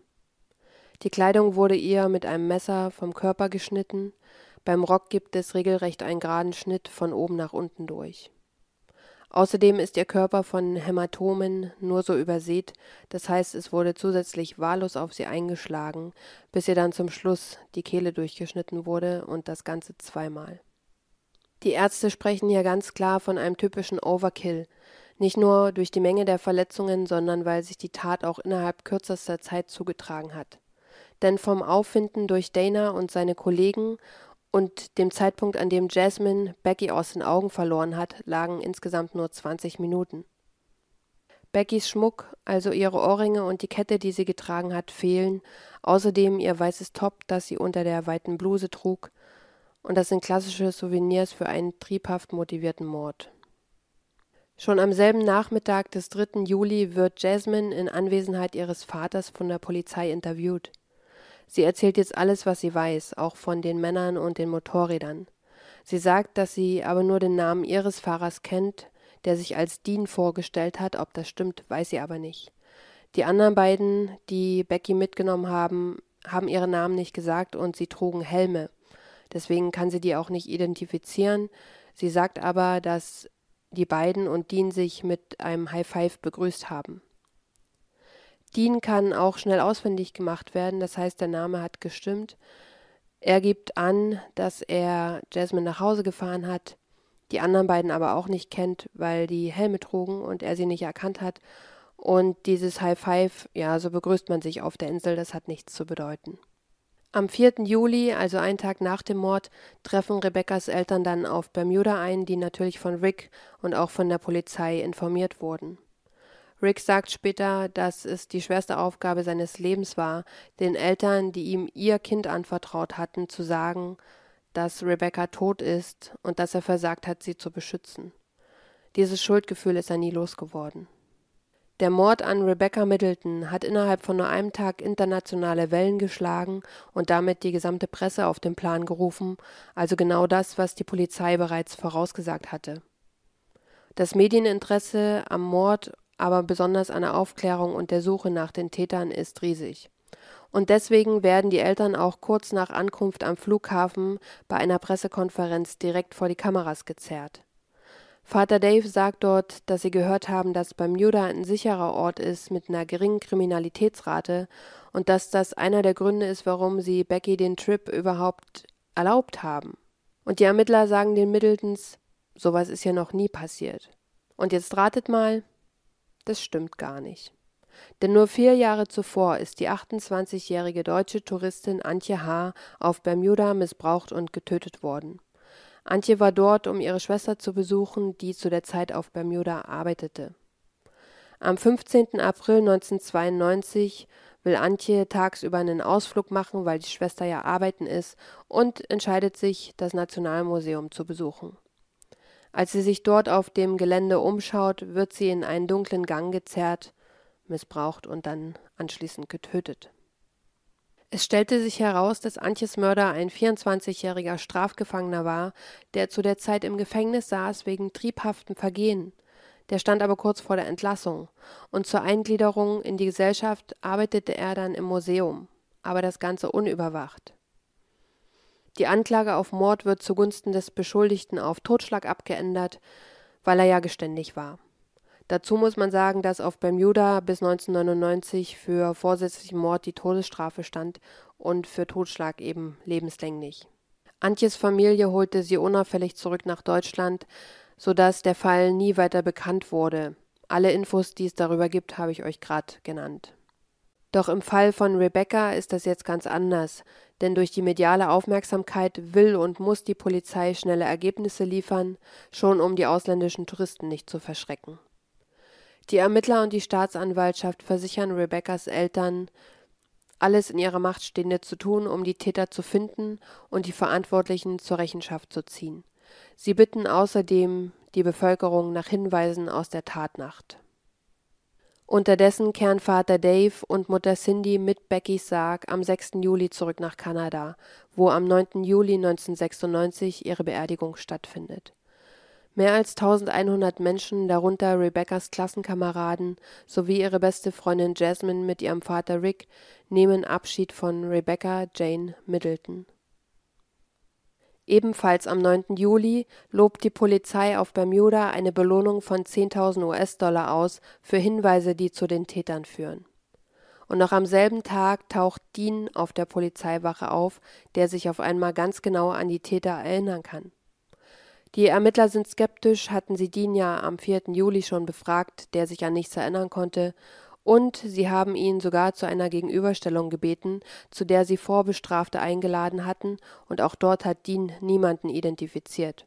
Die Kleidung wurde ihr mit einem Messer vom Körper geschnitten, beim Rock gibt es regelrecht einen geraden Schnitt von oben nach unten durch. Außerdem ist ihr Körper von Hämatomen nur so übersät, das heißt, es wurde zusätzlich wahllos auf sie eingeschlagen, bis ihr dann zum Schluss die Kehle durchgeschnitten wurde und das Ganze zweimal. Die Ärzte sprechen hier ganz klar von einem typischen Overkill, nicht nur durch die Menge der Verletzungen, sondern weil sich die Tat auch innerhalb kürzester Zeit zugetragen hat. Denn vom Auffinden durch Dana und seine Kollegen und dem Zeitpunkt, an dem Jasmine Becky aus den Augen verloren hat, lagen insgesamt nur 20 Minuten. Beckys Schmuck, also ihre Ohrringe und die Kette, die sie getragen hat, fehlen, außerdem ihr weißes Top, das sie unter der weiten Bluse trug, und das sind klassische Souvenirs für einen triebhaft motivierten Mord. Schon am selben Nachmittag des 3. Juli wird Jasmine in Anwesenheit ihres Vaters von der Polizei interviewt. Sie erzählt jetzt alles, was sie weiß, auch von den Männern und den Motorrädern. Sie sagt, dass sie aber nur den Namen ihres Fahrers kennt, der sich als Dean vorgestellt hat. Ob das stimmt, weiß sie aber nicht. Die anderen beiden, die Becky mitgenommen haben, haben ihre Namen nicht gesagt und sie trugen Helme. Deswegen kann sie die auch nicht identifizieren. Sie sagt aber, dass die beiden und Dean sich mit einem High Five begrüßt haben. Dean kann auch schnell auswendig gemacht werden, das heißt, der Name hat gestimmt. Er gibt an, dass er Jasmine nach Hause gefahren hat, die anderen beiden aber auch nicht kennt, weil die Helme trugen und er sie nicht erkannt hat. Und dieses High Five, ja, so begrüßt man sich auf der Insel, das hat nichts zu bedeuten. Am 4. Juli, also einen Tag nach dem Mord, treffen Rebekkas Eltern dann auf Bermuda ein, die natürlich von Rick und auch von der Polizei informiert wurden. Rick sagt später, dass es die schwerste Aufgabe seines Lebens war, den Eltern, die ihm ihr Kind anvertraut hatten, zu sagen, dass Rebecca tot ist und dass er versagt hat, sie zu beschützen. Dieses Schuldgefühl ist er nie losgeworden. Der Mord an Rebecca Middleton hat innerhalb von nur einem Tag internationale Wellen geschlagen und damit die gesamte Presse auf den Plan gerufen, also genau das, was die Polizei bereits vorausgesagt hatte. Das Medieninteresse am Mord aber besonders an der Aufklärung und der Suche nach den Tätern ist riesig. Und deswegen werden die Eltern auch kurz nach Ankunft am Flughafen bei einer Pressekonferenz direkt vor die Kameras gezerrt. Vater Dave sagt dort, dass sie gehört haben, dass Bermuda ein sicherer Ort ist mit einer geringen Kriminalitätsrate und dass das einer der Gründe ist, warum sie Becky den Trip überhaupt erlaubt haben. Und die Ermittler sagen den Middletons, sowas ist ja noch nie passiert. Und jetzt ratet mal, das stimmt gar nicht. Denn nur vier Jahre zuvor ist die 28-jährige deutsche Touristin Antje H. auf Bermuda missbraucht und getötet worden. Antje war dort, um ihre Schwester zu besuchen, die zu der Zeit auf Bermuda arbeitete. Am 15. April 1992 will Antje tagsüber einen Ausflug machen, weil die Schwester ja arbeiten ist, und entscheidet sich, das Nationalmuseum zu besuchen. Als sie sich dort auf dem Gelände umschaut, wird sie in einen dunklen Gang gezerrt, missbraucht und dann anschließend getötet. Es stellte sich heraus, dass Antjes Mörder ein 24-jähriger Strafgefangener war, der zu der Zeit im Gefängnis saß wegen triebhaftem Vergehen. Der stand aber kurz vor der Entlassung, und zur Eingliederung in die Gesellschaft arbeitete er dann im Museum, aber das Ganze unüberwacht. Die Anklage auf Mord wird zugunsten des Beschuldigten auf Totschlag abgeändert, weil er ja geständig war. Dazu muss man sagen, dass auf Bermuda bis 1999 für vorsätzlichen Mord die Todesstrafe stand und für Totschlag eben lebenslänglich. Antjes Familie holte sie unauffällig zurück nach Deutschland, sodass der Fall nie weiter bekannt wurde. Alle Infos, die es darüber gibt, habe ich euch gerade genannt. Doch im Fall von Rebecca ist das jetzt ganz anders, denn durch die mediale Aufmerksamkeit will und muss die Polizei schnelle Ergebnisse liefern, schon um die ausländischen Touristen nicht zu verschrecken. Die Ermittler und die Staatsanwaltschaft versichern Rebeccas Eltern, alles in ihrer Macht Stehende zu tun, um die Täter zu finden und die Verantwortlichen zur Rechenschaft zu ziehen. Sie bitten außerdem die Bevölkerung nach Hinweisen aus der Tatnacht. Unterdessen kehren Vater Dave und Mutter Cindy mit Beckys Sarg am 6. Juli zurück nach Kanada, wo am 9. Juli 1996 ihre Beerdigung stattfindet. Mehr als 1100 Menschen, darunter Rebeccas Klassenkameraden sowie ihre beste Freundin Jasmine mit ihrem Vater Rick, nehmen Abschied von Rebecca Jane Middleton. Ebenfalls am 9. Juli lobt die Polizei auf Bermuda eine Belohnung von 10.000 US-Dollar aus für Hinweise, die zu den Tätern führen. Und noch am selben Tag taucht Dean auf der Polizeiwache auf, der sich auf einmal ganz genau an die Täter erinnern kann. Die Ermittler sind skeptisch, hatten sie Dean ja am 4. Juli schon befragt, der sich an nichts erinnern konnte, und sie haben ihn sogar zu einer Gegenüberstellung gebeten, zu der sie Vorbestrafte eingeladen hatten, und auch dort hat Dean niemanden identifiziert.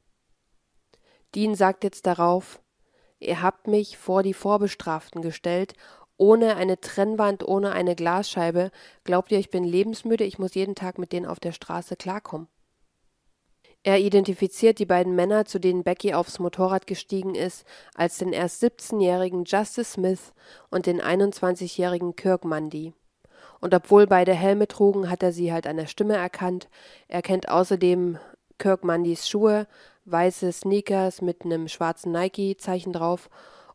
Dean sagt jetzt darauf Ihr habt mich vor die Vorbestraften gestellt, ohne eine Trennwand, ohne eine Glasscheibe. Glaubt ihr, ich bin lebensmüde, ich muss jeden Tag mit denen auf der Straße klarkommen. Er identifiziert die beiden Männer, zu denen Becky aufs Motorrad gestiegen ist, als den erst 17-jährigen Justice Smith und den 21-jährigen Kirk Mundy. Und obwohl beide Helme trugen, hat er sie halt an der Stimme erkannt. Er kennt außerdem Kirk Mundys Schuhe, weiße Sneakers mit einem schwarzen Nike-Zeichen drauf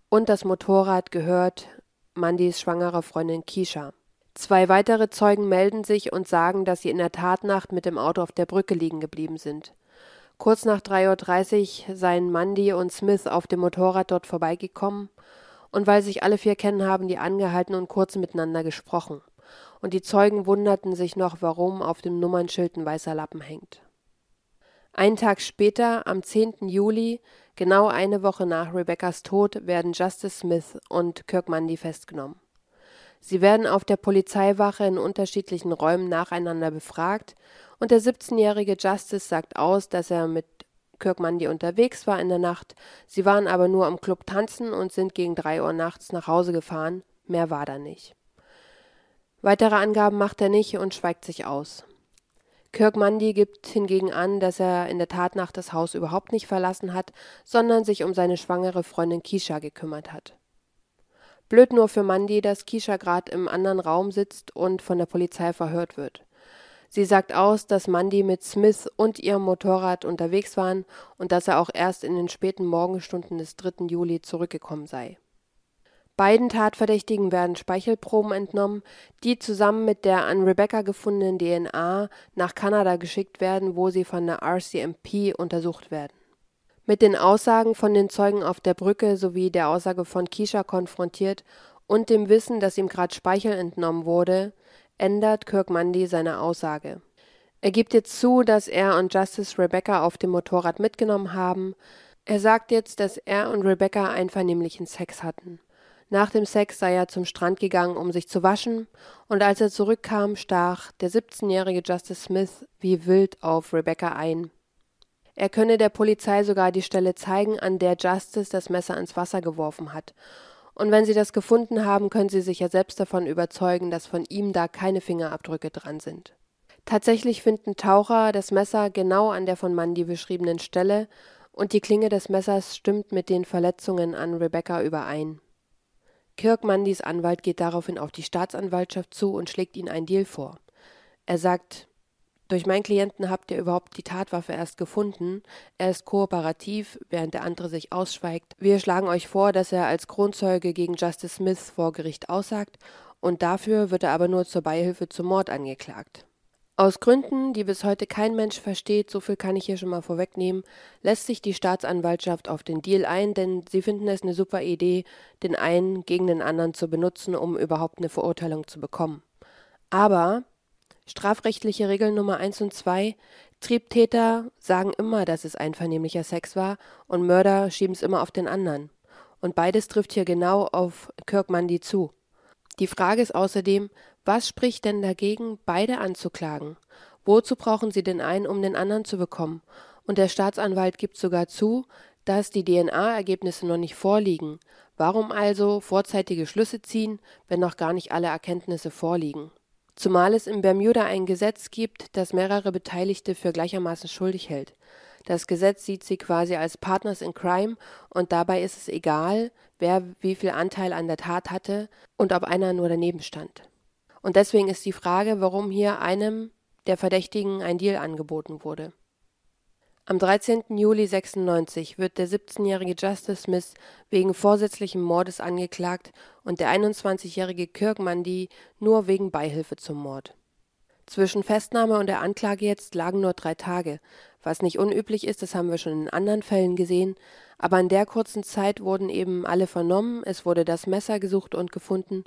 und das Motorrad gehört Mundys schwangerer Freundin Keisha. Zwei weitere Zeugen melden sich und sagen, dass sie in der Tatnacht mit dem Auto auf der Brücke liegen geblieben sind. Kurz nach 3.30 Uhr seien Mandy und Smith auf dem Motorrad dort vorbeigekommen, und weil sich alle vier kennen, haben die angehalten und kurz miteinander gesprochen. Und die Zeugen wunderten sich noch, warum auf dem Nummernschild ein weißer Lappen hängt. Einen Tag später, am 10. Juli, genau eine Woche nach Rebeccas Tod, werden Justice Smith und Kirk Mundy festgenommen. Sie werden auf der Polizeiwache in unterschiedlichen Räumen nacheinander befragt und der 17-jährige Justice sagt aus, dass er mit Kirk Mundy unterwegs war in der Nacht. Sie waren aber nur am Club tanzen und sind gegen drei Uhr nachts nach Hause gefahren. Mehr war da nicht. Weitere Angaben macht er nicht und schweigt sich aus. Kirk Mundy gibt hingegen an, dass er in der Tatnacht das Haus überhaupt nicht verlassen hat, sondern sich um seine schwangere Freundin Kisha gekümmert hat. Blöd nur für Mandy, dass Kisha gerade im anderen Raum sitzt und von der Polizei verhört wird. Sie sagt aus, dass Mandy mit Smith und ihrem Motorrad unterwegs waren und dass er auch erst in den späten Morgenstunden des 3. Juli zurückgekommen sei. Beiden Tatverdächtigen werden Speichelproben entnommen, die zusammen mit der an Rebecca gefundenen DNA nach Kanada geschickt werden, wo sie von der RCMP untersucht werden. Mit den Aussagen von den Zeugen auf der Brücke sowie der Aussage von Kisha konfrontiert und dem Wissen, dass ihm gerade Speichel entnommen wurde, ändert Kirk Mundy seine Aussage. Er gibt jetzt zu, dass er und Justice Rebecca auf dem Motorrad mitgenommen haben. Er sagt jetzt, dass er und Rebecca einvernehmlichen Sex hatten. Nach dem Sex sei er zum Strand gegangen, um sich zu waschen, und als er zurückkam, stach der 17-jährige Justice Smith wie wild auf Rebecca ein. Er könne der Polizei sogar die Stelle zeigen, an der Justice das Messer ins Wasser geworfen hat, Und wenn Sie das gefunden haben, können Sie sich ja selbst davon überzeugen, dass von ihm da keine Fingerabdrücke dran sind. Tatsächlich finden Taucher das Messer genau an der von Mandy beschriebenen Stelle und die Klinge des Messers stimmt mit den Verletzungen an Rebecca überein. Kirk Mandys Anwalt geht daraufhin auf die Staatsanwaltschaft zu und schlägt ihnen einen Deal vor. Er sagt, durch meinen Klienten habt ihr überhaupt die Tatwaffe erst gefunden. Er ist kooperativ, während der andere sich ausschweigt. Wir schlagen euch vor, dass er als Kronzeuge gegen Justice Smith vor Gericht aussagt, und dafür wird er aber nur zur Beihilfe zum Mord angeklagt. Aus Gründen, die bis heute kein Mensch versteht, so viel kann ich hier schon mal vorwegnehmen, lässt sich die Staatsanwaltschaft auf den Deal ein, denn sie finden es eine super Idee, den einen gegen den anderen zu benutzen, um überhaupt eine Verurteilung zu bekommen. Aber strafrechtliche Regeln Nummer 1 und 2 Triebtäter sagen immer, dass es einvernehmlicher Sex war und Mörder schieben es immer auf den anderen. Und beides trifft hier genau auf Kirk Mundy zu. Die Frage ist außerdem, was spricht denn dagegen, beide anzuklagen? Wozu brauchen sie den einen, um den anderen zu bekommen? Und der Staatsanwalt gibt sogar zu, dass die DNA-Ergebnisse noch nicht vorliegen. Warum also vorzeitige Schlüsse ziehen, wenn noch gar nicht alle Erkenntnisse vorliegen? Zumal es in Bermuda ein Gesetz gibt, das mehrere Beteiligte für gleichermaßen schuldig hält. Das Gesetz sieht sie quasi als Partners in Crime und dabei ist es egal, wer wie viel Anteil an der Tat hatte und ob einer nur daneben stand. Und deswegen ist die Frage, warum hier einem der Verdächtigen ein Deal angeboten wurde. Am 13. Juli 96 wird der 17-jährige Justice Smith wegen vorsätzlichen Mordes angeklagt und der 21-jährige Kirk Mundy nur wegen Beihilfe zum Mord. Zwischen Festnahme und der Anklage jetzt lagen nur drei Tage, was nicht unüblich ist, das haben wir schon in anderen Fällen gesehen, aber in der kurzen Zeit wurden eben alle vernommen, es wurde das Messer gesucht und gefunden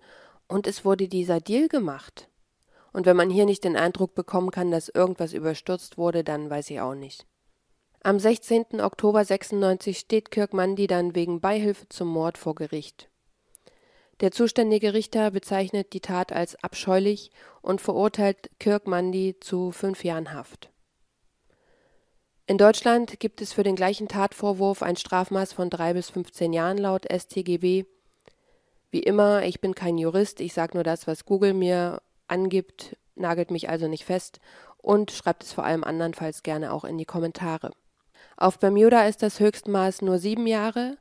und es wurde dieser Deal gemacht. Und wenn man hier nicht den Eindruck bekommen kann, dass irgendwas überstürzt wurde, dann weiß ich auch nicht. Am 16. Oktober 96 steht Kirk Mundy dann wegen Beihilfe zum Mord vor Gericht. Der zuständige Richter bezeichnet die Tat als abscheulich und verurteilt Kirk Mundy zu fünf Jahren Haft. In Deutschland gibt es für den gleichen Tatvorwurf ein Strafmaß von drei bis 15 Jahren laut StGB wie immer, ich bin kein Jurist, ich sage nur das, was Google mir angibt, nagelt mich also nicht fest und schreibt es vor allem andernfalls gerne auch in die Kommentare. Auf Bermuda ist das Höchstmaß nur sieben Jahre,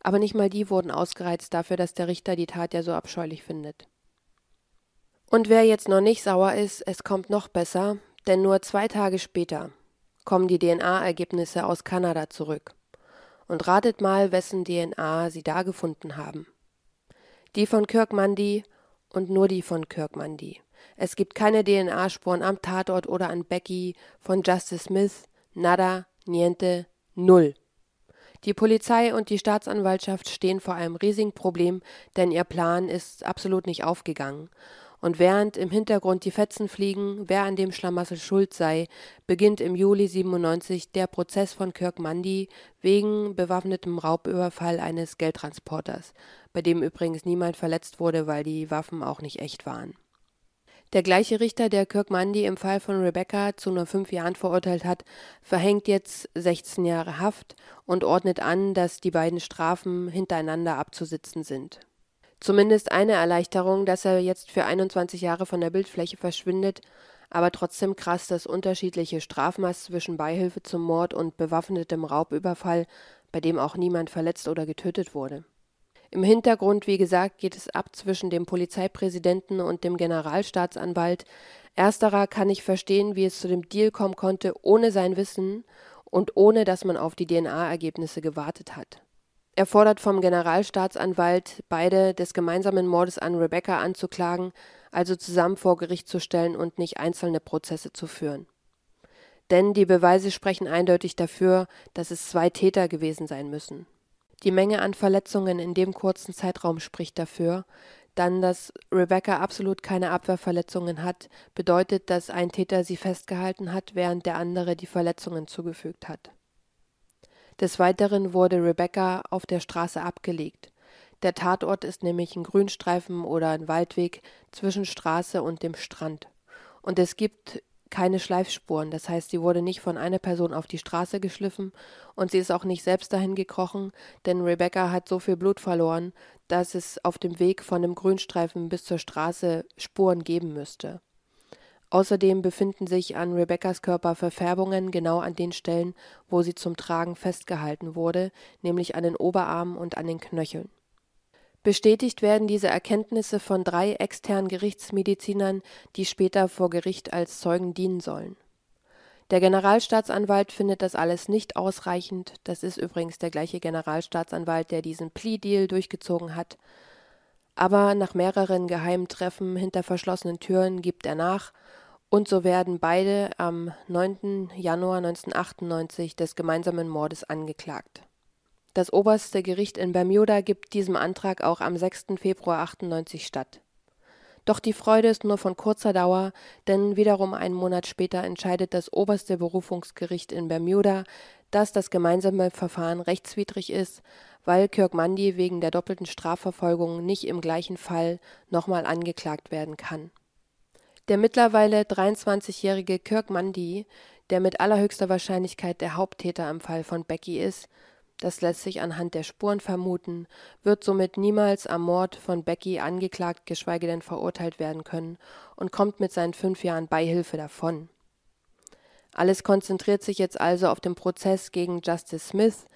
aber nicht mal die wurden ausgereizt dafür, dass der Richter die Tat ja so abscheulich findet. Und wer jetzt noch nicht sauer ist, es kommt noch besser, denn nur zwei Tage später kommen die DNA-Ergebnisse aus Kanada zurück. Und ratet mal, wessen DNA sie da gefunden haben. Die von Kirkmandy und nur die von Kirkmandy. Es gibt keine DNA-Spuren am Tatort oder an Becky von Justice Smith. Nada, niente, null. Die Polizei und die Staatsanwaltschaft stehen vor einem riesigen Problem, denn ihr Plan ist absolut nicht aufgegangen. Und während im Hintergrund die Fetzen fliegen, wer an dem Schlamassel schuld sei, beginnt im Juli 97 der Prozess von Kirk Mundy wegen bewaffnetem Raubüberfall eines Geldtransporters, bei dem übrigens niemand verletzt wurde, weil die Waffen auch nicht echt waren. Der gleiche Richter, der Kirk Mundy im Fall von Rebecca zu nur fünf Jahren verurteilt hat, verhängt jetzt 16 Jahre Haft und ordnet an, dass die beiden Strafen hintereinander abzusitzen sind. Zumindest eine Erleichterung, dass er jetzt für 21 Jahre von der Bildfläche verschwindet, aber trotzdem krass das unterschiedliche Strafmaß zwischen Beihilfe zum Mord und bewaffnetem Raubüberfall, bei dem auch niemand verletzt oder getötet wurde. Im Hintergrund, wie gesagt, geht es ab zwischen dem Polizeipräsidenten und dem Generalstaatsanwalt. Ersterer kann nicht verstehen, wie es zu dem Deal kommen konnte, ohne sein Wissen und ohne dass man auf die DNA-Ergebnisse gewartet hat. Er fordert vom Generalstaatsanwalt, beide des gemeinsamen Mordes an Rebecca anzuklagen, also zusammen vor Gericht zu stellen und nicht einzelne Prozesse zu führen. Denn die Beweise sprechen eindeutig dafür, dass es zwei Täter gewesen sein müssen. Die Menge an Verletzungen in dem kurzen Zeitraum spricht dafür, dann, dass Rebecca absolut keine Abwehrverletzungen hat, bedeutet, dass ein Täter sie festgehalten hat, während der andere die Verletzungen zugefügt hat. Des Weiteren wurde Rebecca auf der Straße abgelegt. Der Tatort ist nämlich ein Grünstreifen oder ein Waldweg zwischen Straße und dem Strand. Und es gibt keine Schleifspuren, das heißt, sie wurde nicht von einer Person auf die Straße geschliffen und sie ist auch nicht selbst dahin gekrochen, denn Rebecca hat so viel Blut verloren, dass es auf dem Weg von dem Grünstreifen bis zur Straße Spuren geben müsste. Außerdem befinden sich an Rebeccas Körper Verfärbungen genau an den Stellen, wo sie zum Tragen festgehalten wurde, nämlich an den Oberarmen und an den Knöcheln. Bestätigt werden diese Erkenntnisse von drei externen Gerichtsmedizinern, die später vor Gericht als Zeugen dienen sollen. Der Generalstaatsanwalt findet das alles nicht ausreichend. Das ist übrigens der gleiche Generalstaatsanwalt, der diesen Plea-Deal durchgezogen hat. Aber nach mehreren geheimen Treffen hinter verschlossenen Türen gibt er nach und so werden beide am 9. Januar 1998 des gemeinsamen Mordes angeklagt. Das oberste Gericht in Bermuda gibt diesem Antrag auch am 6. Februar 98 statt. Doch die Freude ist nur von kurzer Dauer, denn wiederum einen Monat später entscheidet das oberste Berufungsgericht in Bermuda, dass das gemeinsame Verfahren rechtswidrig ist, weil Kirk Mundy wegen der doppelten Strafverfolgung nicht im gleichen Fall nochmal angeklagt werden kann. Der mittlerweile 23-jährige Kirk Mundy, der mit allerhöchster Wahrscheinlichkeit der Haupttäter im Fall von Becky ist, das lässt sich anhand der Spuren vermuten, wird somit niemals am Mord von Becky angeklagt, geschweige denn verurteilt werden können und kommt mit seinen fünf Jahren Beihilfe davon. Alles konzentriert sich jetzt also auf den Prozess gegen Justice Smith,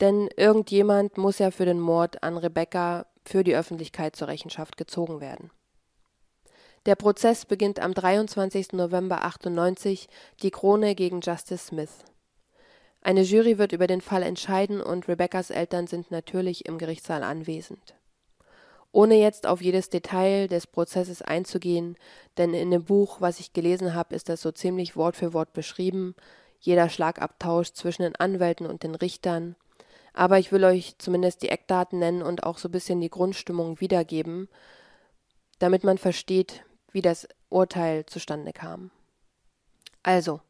denn irgendjemand muss ja für den Mord an Rebecca für die Öffentlichkeit zur Rechenschaft gezogen werden. Der Prozess beginnt am 23. November 98, die Krone gegen Justice Smith. Eine Jury wird über den Fall entscheiden und Rebeccas Eltern sind natürlich im Gerichtssaal anwesend. Ohne jetzt auf jedes Detail des Prozesses einzugehen, denn in dem Buch, was ich gelesen habe, ist das so ziemlich Wort für Wort beschrieben, jeder Schlagabtausch zwischen den Anwälten und den Richtern. Aber ich will euch zumindest die Eckdaten nennen und auch so ein bisschen die Grundstimmung wiedergeben, damit man versteht, wie das Urteil zustande kam. Also,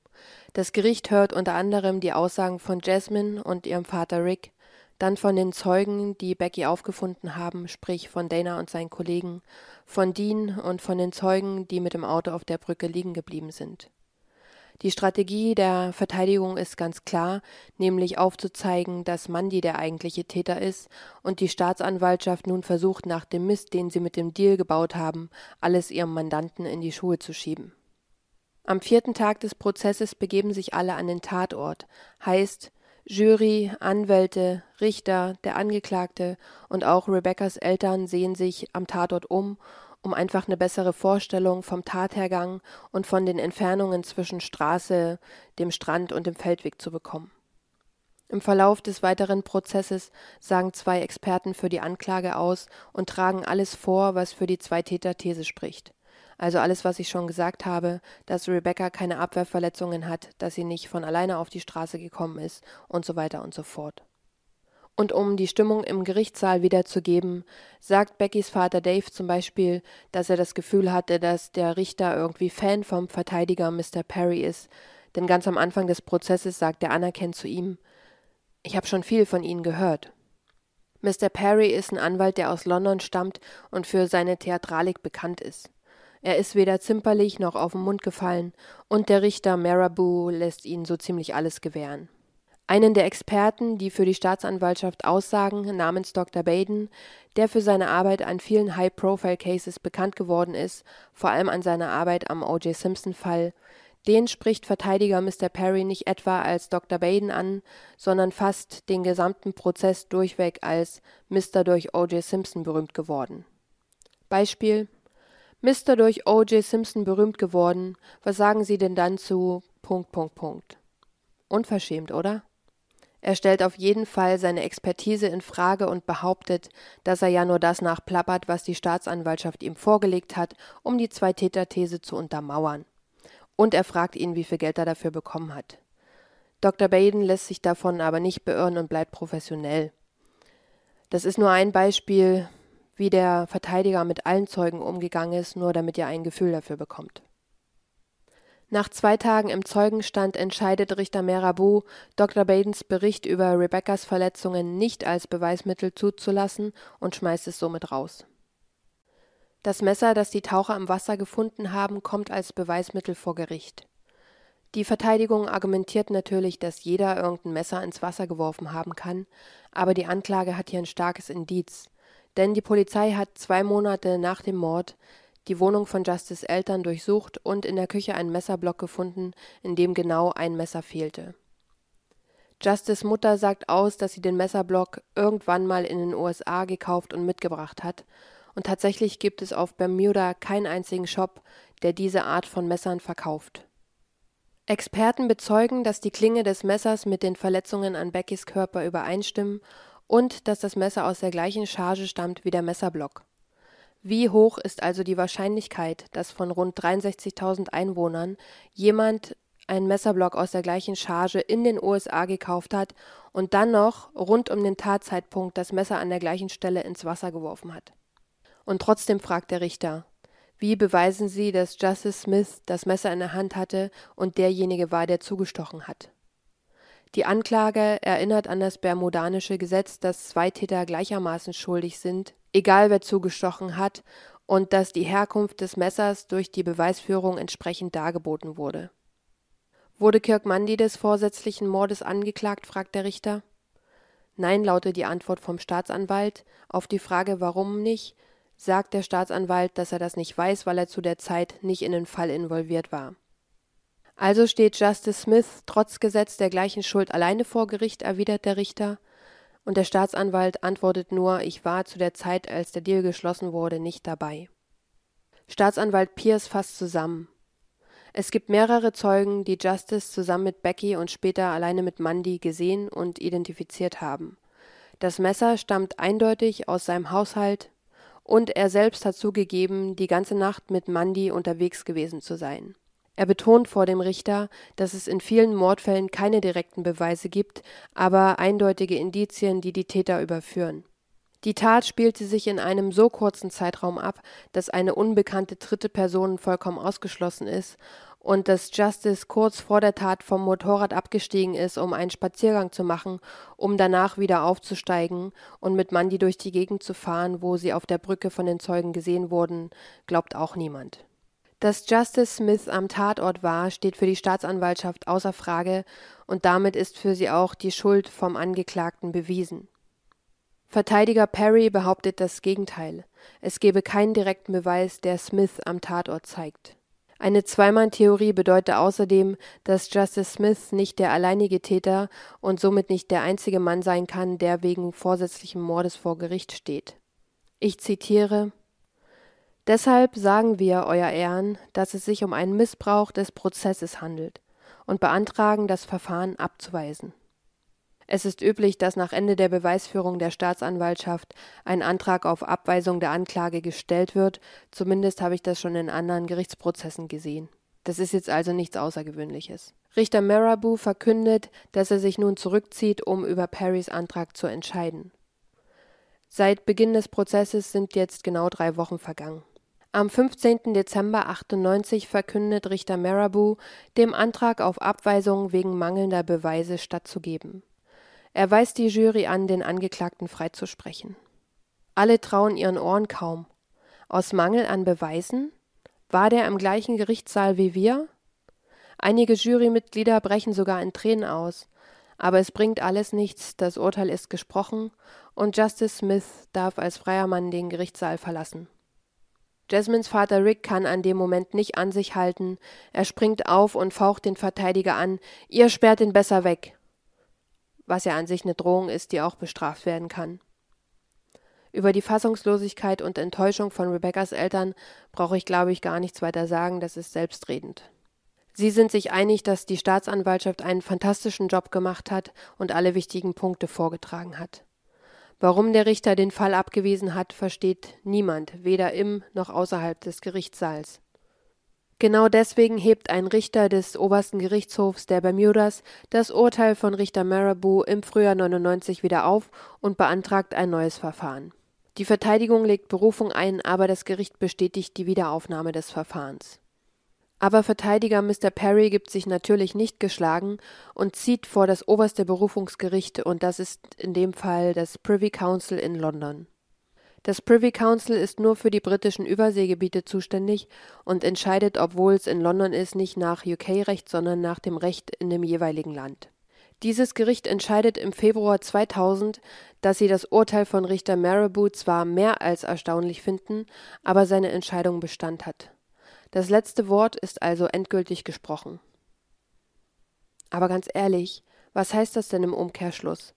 das Gericht hört unter anderem die Aussagen von Jasmine und ihrem Vater Rick, dann von den Zeugen, die Becky aufgefunden haben, sprich von Dana und seinen Kollegen, von Dean und von den Zeugen, die mit dem Auto auf der Brücke liegen geblieben sind. Die Strategie der Verteidigung ist ganz klar, nämlich aufzuzeigen, dass Mandy der eigentliche Täter ist und die Staatsanwaltschaft nun versucht, nach dem Mist, den sie mit dem Deal gebaut haben, alles ihrem Mandanten in die Schuhe zu schieben. Am vierten Tag des Prozesses begeben sich alle an den Tatort, heißt Jury, Anwälte, Richter, der Angeklagte und auch Rebeccas Eltern sehen sich am Tatort um, um einfach eine bessere Vorstellung vom Tathergang und von den Entfernungen zwischen Straße, dem Strand und dem Feldweg zu bekommen. Im Verlauf des weiteren Prozesses sagen zwei Experten für die Anklage aus und tragen alles vor, was für die Zwei-Täter-These spricht. Also alles, was ich schon gesagt habe, dass Rebecca keine Abwehrverletzungen hat, dass sie nicht von alleine auf die Straße gekommen ist und so weiter und so fort. Und um die Stimmung im Gerichtssaal wiederzugeben, sagt Beckys Vater Dave zum Beispiel, dass er das Gefühl hatte, dass der Richter irgendwie Fan vom Verteidiger Mr. Perry ist, denn ganz am Anfang des Prozesses sagt er anerkennt zu ihm, ich habe schon viel von Ihnen gehört. Mr. Perry ist ein Anwalt, der aus London stammt und für seine Theatralik bekannt ist. Er ist weder zimperlich noch auf den Mund gefallen, und der Richter Marabou lässt ihn so ziemlich alles gewähren. Einen der Experten, die für die Staatsanwaltschaft aussagen, namens Dr. Baden, der für seine Arbeit an vielen High-Profile-Cases bekannt geworden ist, vor allem an seiner Arbeit am O.J. Simpson-Fall, den spricht Verteidiger Mr. Perry nicht etwa als Dr. Baden an, sondern fast den gesamten Prozess durchweg als Mr. durch O.J. Simpson berühmt geworden. Beispiel Mister durch O.J. Simpson berühmt geworden. Was sagen Sie denn dann zu Punkt, Punkt, Punkt? Unverschämt, oder? Er stellt auf jeden Fall seine Expertise in Frage und behauptet, dass er ja nur das nachplappert, was die Staatsanwaltschaft ihm vorgelegt hat, um die Zwei-Täter-These zu untermauern. Und er fragt ihn, wie viel Geld er dafür bekommen hat. Dr. Baden lässt sich davon aber nicht beirren und bleibt professionell. Das ist nur ein Beispiel, wie der Verteidiger mit allen Zeugen umgegangen ist, nur damit ihr ein Gefühl dafür bekommt. Nach zwei Tagen im Zeugenstand entscheidet Richter Merabou, Dr. Badens Bericht über Rebeccas Verletzungen nicht als Beweismittel zuzulassen und schmeißt es somit raus. Das Messer, das die Taucher im Wasser gefunden haben, kommt als Beweismittel vor Gericht. Die Verteidigung argumentiert natürlich, dass jeder irgendein Messer ins Wasser geworfen haben kann, aber die Anklage hat hier ein starkes Indiz. Denn die Polizei hat zwei Monate nach dem Mord die Wohnung von Justice Eltern durchsucht und in der Küche einen Messerblock gefunden, in dem genau ein Messer fehlte. Justice Mutter sagt aus, dass sie den Messerblock irgendwann mal in den USA gekauft und mitgebracht hat, und tatsächlich gibt es auf Bermuda keinen einzigen Shop, der diese Art von Messern verkauft. Experten bezeugen, dass die Klinge des Messers mit den Verletzungen an Beckys Körper übereinstimmen und dass das Messer aus der gleichen Charge stammt wie der Messerblock. Wie hoch ist also die Wahrscheinlichkeit, dass von rund 63.000 Einwohnern jemand einen Messerblock aus der gleichen Charge in den USA gekauft hat und dann noch rund um den Tatzeitpunkt das Messer an der gleichen Stelle ins Wasser geworfen hat? Und trotzdem fragt der Richter, wie beweisen Sie, dass Justice Smith das Messer in der Hand hatte und derjenige war, der zugestochen hat? Die Anklage erinnert an das bermudanische Gesetz, dass zwei Täter gleichermaßen schuldig sind, egal wer zugestochen hat, und dass die Herkunft des Messers durch die Beweisführung entsprechend dargeboten wurde. Wurde Kirk Mundy des vorsätzlichen Mordes angeklagt, fragt der Richter. Nein, lautet die Antwort vom Staatsanwalt. Auf die Frage, warum nicht, sagt der Staatsanwalt, dass er das nicht weiß, weil er zu der Zeit nicht in den Fall involviert war. Also steht Justice Smith trotz Gesetz der gleichen Schuld alleine vor Gericht, erwidert der Richter, und der Staatsanwalt antwortet nur, ich war zu der Zeit, als der Deal geschlossen wurde, nicht dabei. Staatsanwalt Pierce fasst zusammen. Es gibt mehrere Zeugen, die Justice zusammen mit Becky und später alleine mit Mandy gesehen und identifiziert haben. Das Messer stammt eindeutig aus seinem Haushalt und er selbst hat zugegeben, die ganze Nacht mit Mandy unterwegs gewesen zu sein. Er betont vor dem Richter, dass es in vielen Mordfällen keine direkten Beweise gibt, aber eindeutige Indizien, die die Täter überführen. Die Tat spielte sich in einem so kurzen Zeitraum ab, dass eine unbekannte dritte Person vollkommen ausgeschlossen ist und dass Justice kurz vor der Tat vom Motorrad abgestiegen ist, um einen Spaziergang zu machen, um danach wieder aufzusteigen und mit Mandy durch die Gegend zu fahren, wo sie auf der Brücke von den Zeugen gesehen wurden, glaubt auch niemand. Dass Justice Smith am Tatort war, steht für die Staatsanwaltschaft außer Frage und damit ist für sie auch die Schuld vom Angeklagten bewiesen. Verteidiger Perry behauptet das Gegenteil. Es gebe keinen direkten Beweis, der Smith am Tatort zeigt. Eine Zweimann-Theorie bedeutet außerdem, dass Justice Smith nicht der alleinige Täter und somit nicht der einzige Mann sein kann, der wegen vorsätzlichen Mordes vor Gericht steht. Ich zitiere Deshalb sagen wir, Euer Ehren, dass es sich um einen Missbrauch des Prozesses handelt und beantragen, das Verfahren abzuweisen. Es ist üblich, dass nach Ende der Beweisführung der Staatsanwaltschaft ein Antrag auf Abweisung der Anklage gestellt wird, zumindest habe ich das schon in anderen Gerichtsprozessen gesehen. Das ist jetzt also nichts Außergewöhnliches. Richter Marabou verkündet, dass er sich nun zurückzieht, um über Perrys Antrag zu entscheiden. Seit Beginn des Prozesses sind jetzt genau drei Wochen vergangen. Am 15. Dezember 98 verkündet Richter Marabou, dem Antrag auf Abweisung wegen mangelnder Beweise stattzugeben. Er weist die Jury an, den Angeklagten freizusprechen. Alle trauen ihren Ohren kaum. Aus Mangel an Beweisen? War der im gleichen Gerichtssaal wie wir? Einige Jurymitglieder brechen sogar in Tränen aus. Aber es bringt alles nichts, das Urteil ist gesprochen und Justice Smith darf als freier Mann den Gerichtssaal verlassen. Jasmines Vater Rick kann an dem Moment nicht an sich halten. Er springt auf und faucht den Verteidiger an. Ihr sperrt ihn besser weg. Was ja an sich eine Drohung ist, die auch bestraft werden kann. Über die Fassungslosigkeit und Enttäuschung von Rebecca's Eltern brauche ich, glaube ich, gar nichts weiter sagen, das ist selbstredend. Sie sind sich einig, dass die Staatsanwaltschaft einen fantastischen Job gemacht hat und alle wichtigen Punkte vorgetragen hat. Warum der Richter den Fall abgewiesen hat, versteht niemand, weder im noch außerhalb des Gerichtssaals. Genau deswegen hebt ein Richter des obersten Gerichtshofs der Bermudas das Urteil von Richter Marabou im Frühjahr 99 wieder auf und beantragt ein neues Verfahren. Die Verteidigung legt Berufung ein, aber das Gericht bestätigt die Wiederaufnahme des Verfahrens. Aber Verteidiger Mr. Perry gibt sich natürlich nicht geschlagen und zieht vor das oberste Berufungsgericht und das ist in dem Fall das Privy Council in London. Das Privy Council ist nur für die britischen Überseegebiete zuständig und entscheidet, obwohl es in London ist, nicht nach UK-Recht, sondern nach dem Recht in dem jeweiligen Land. Dieses Gericht entscheidet im Februar 2000, dass sie das Urteil von Richter Marabou zwar mehr als erstaunlich finden, aber seine Entscheidung Bestand hat. Das letzte Wort ist also endgültig gesprochen. Aber ganz ehrlich, was heißt das denn im Umkehrschluss?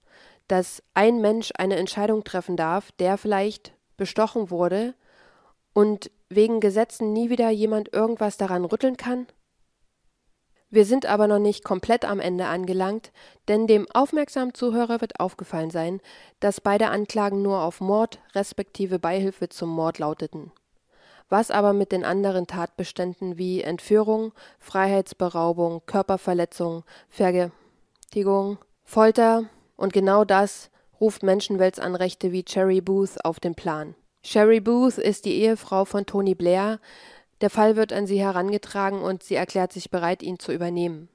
Dass ein Mensch eine Entscheidung treffen darf, der vielleicht bestochen wurde und wegen Gesetzen nie wieder jemand irgendwas daran rütteln kann? Wir sind aber noch nicht komplett am Ende angelangt, denn dem aufmerksamen Zuhörer wird aufgefallen sein, dass beide Anklagen nur auf Mord respektive Beihilfe zum Mord lauteten. Was aber mit den anderen Tatbeständen wie Entführung, Freiheitsberaubung, Körperverletzung, Vergewaltigung, Folter und genau das ruft Menschenweltsanrechte wie Cherry Booth auf den Plan. Sherry Booth ist die Ehefrau von Tony Blair. Der Fall wird an sie herangetragen und sie erklärt sich bereit, ihn zu übernehmen.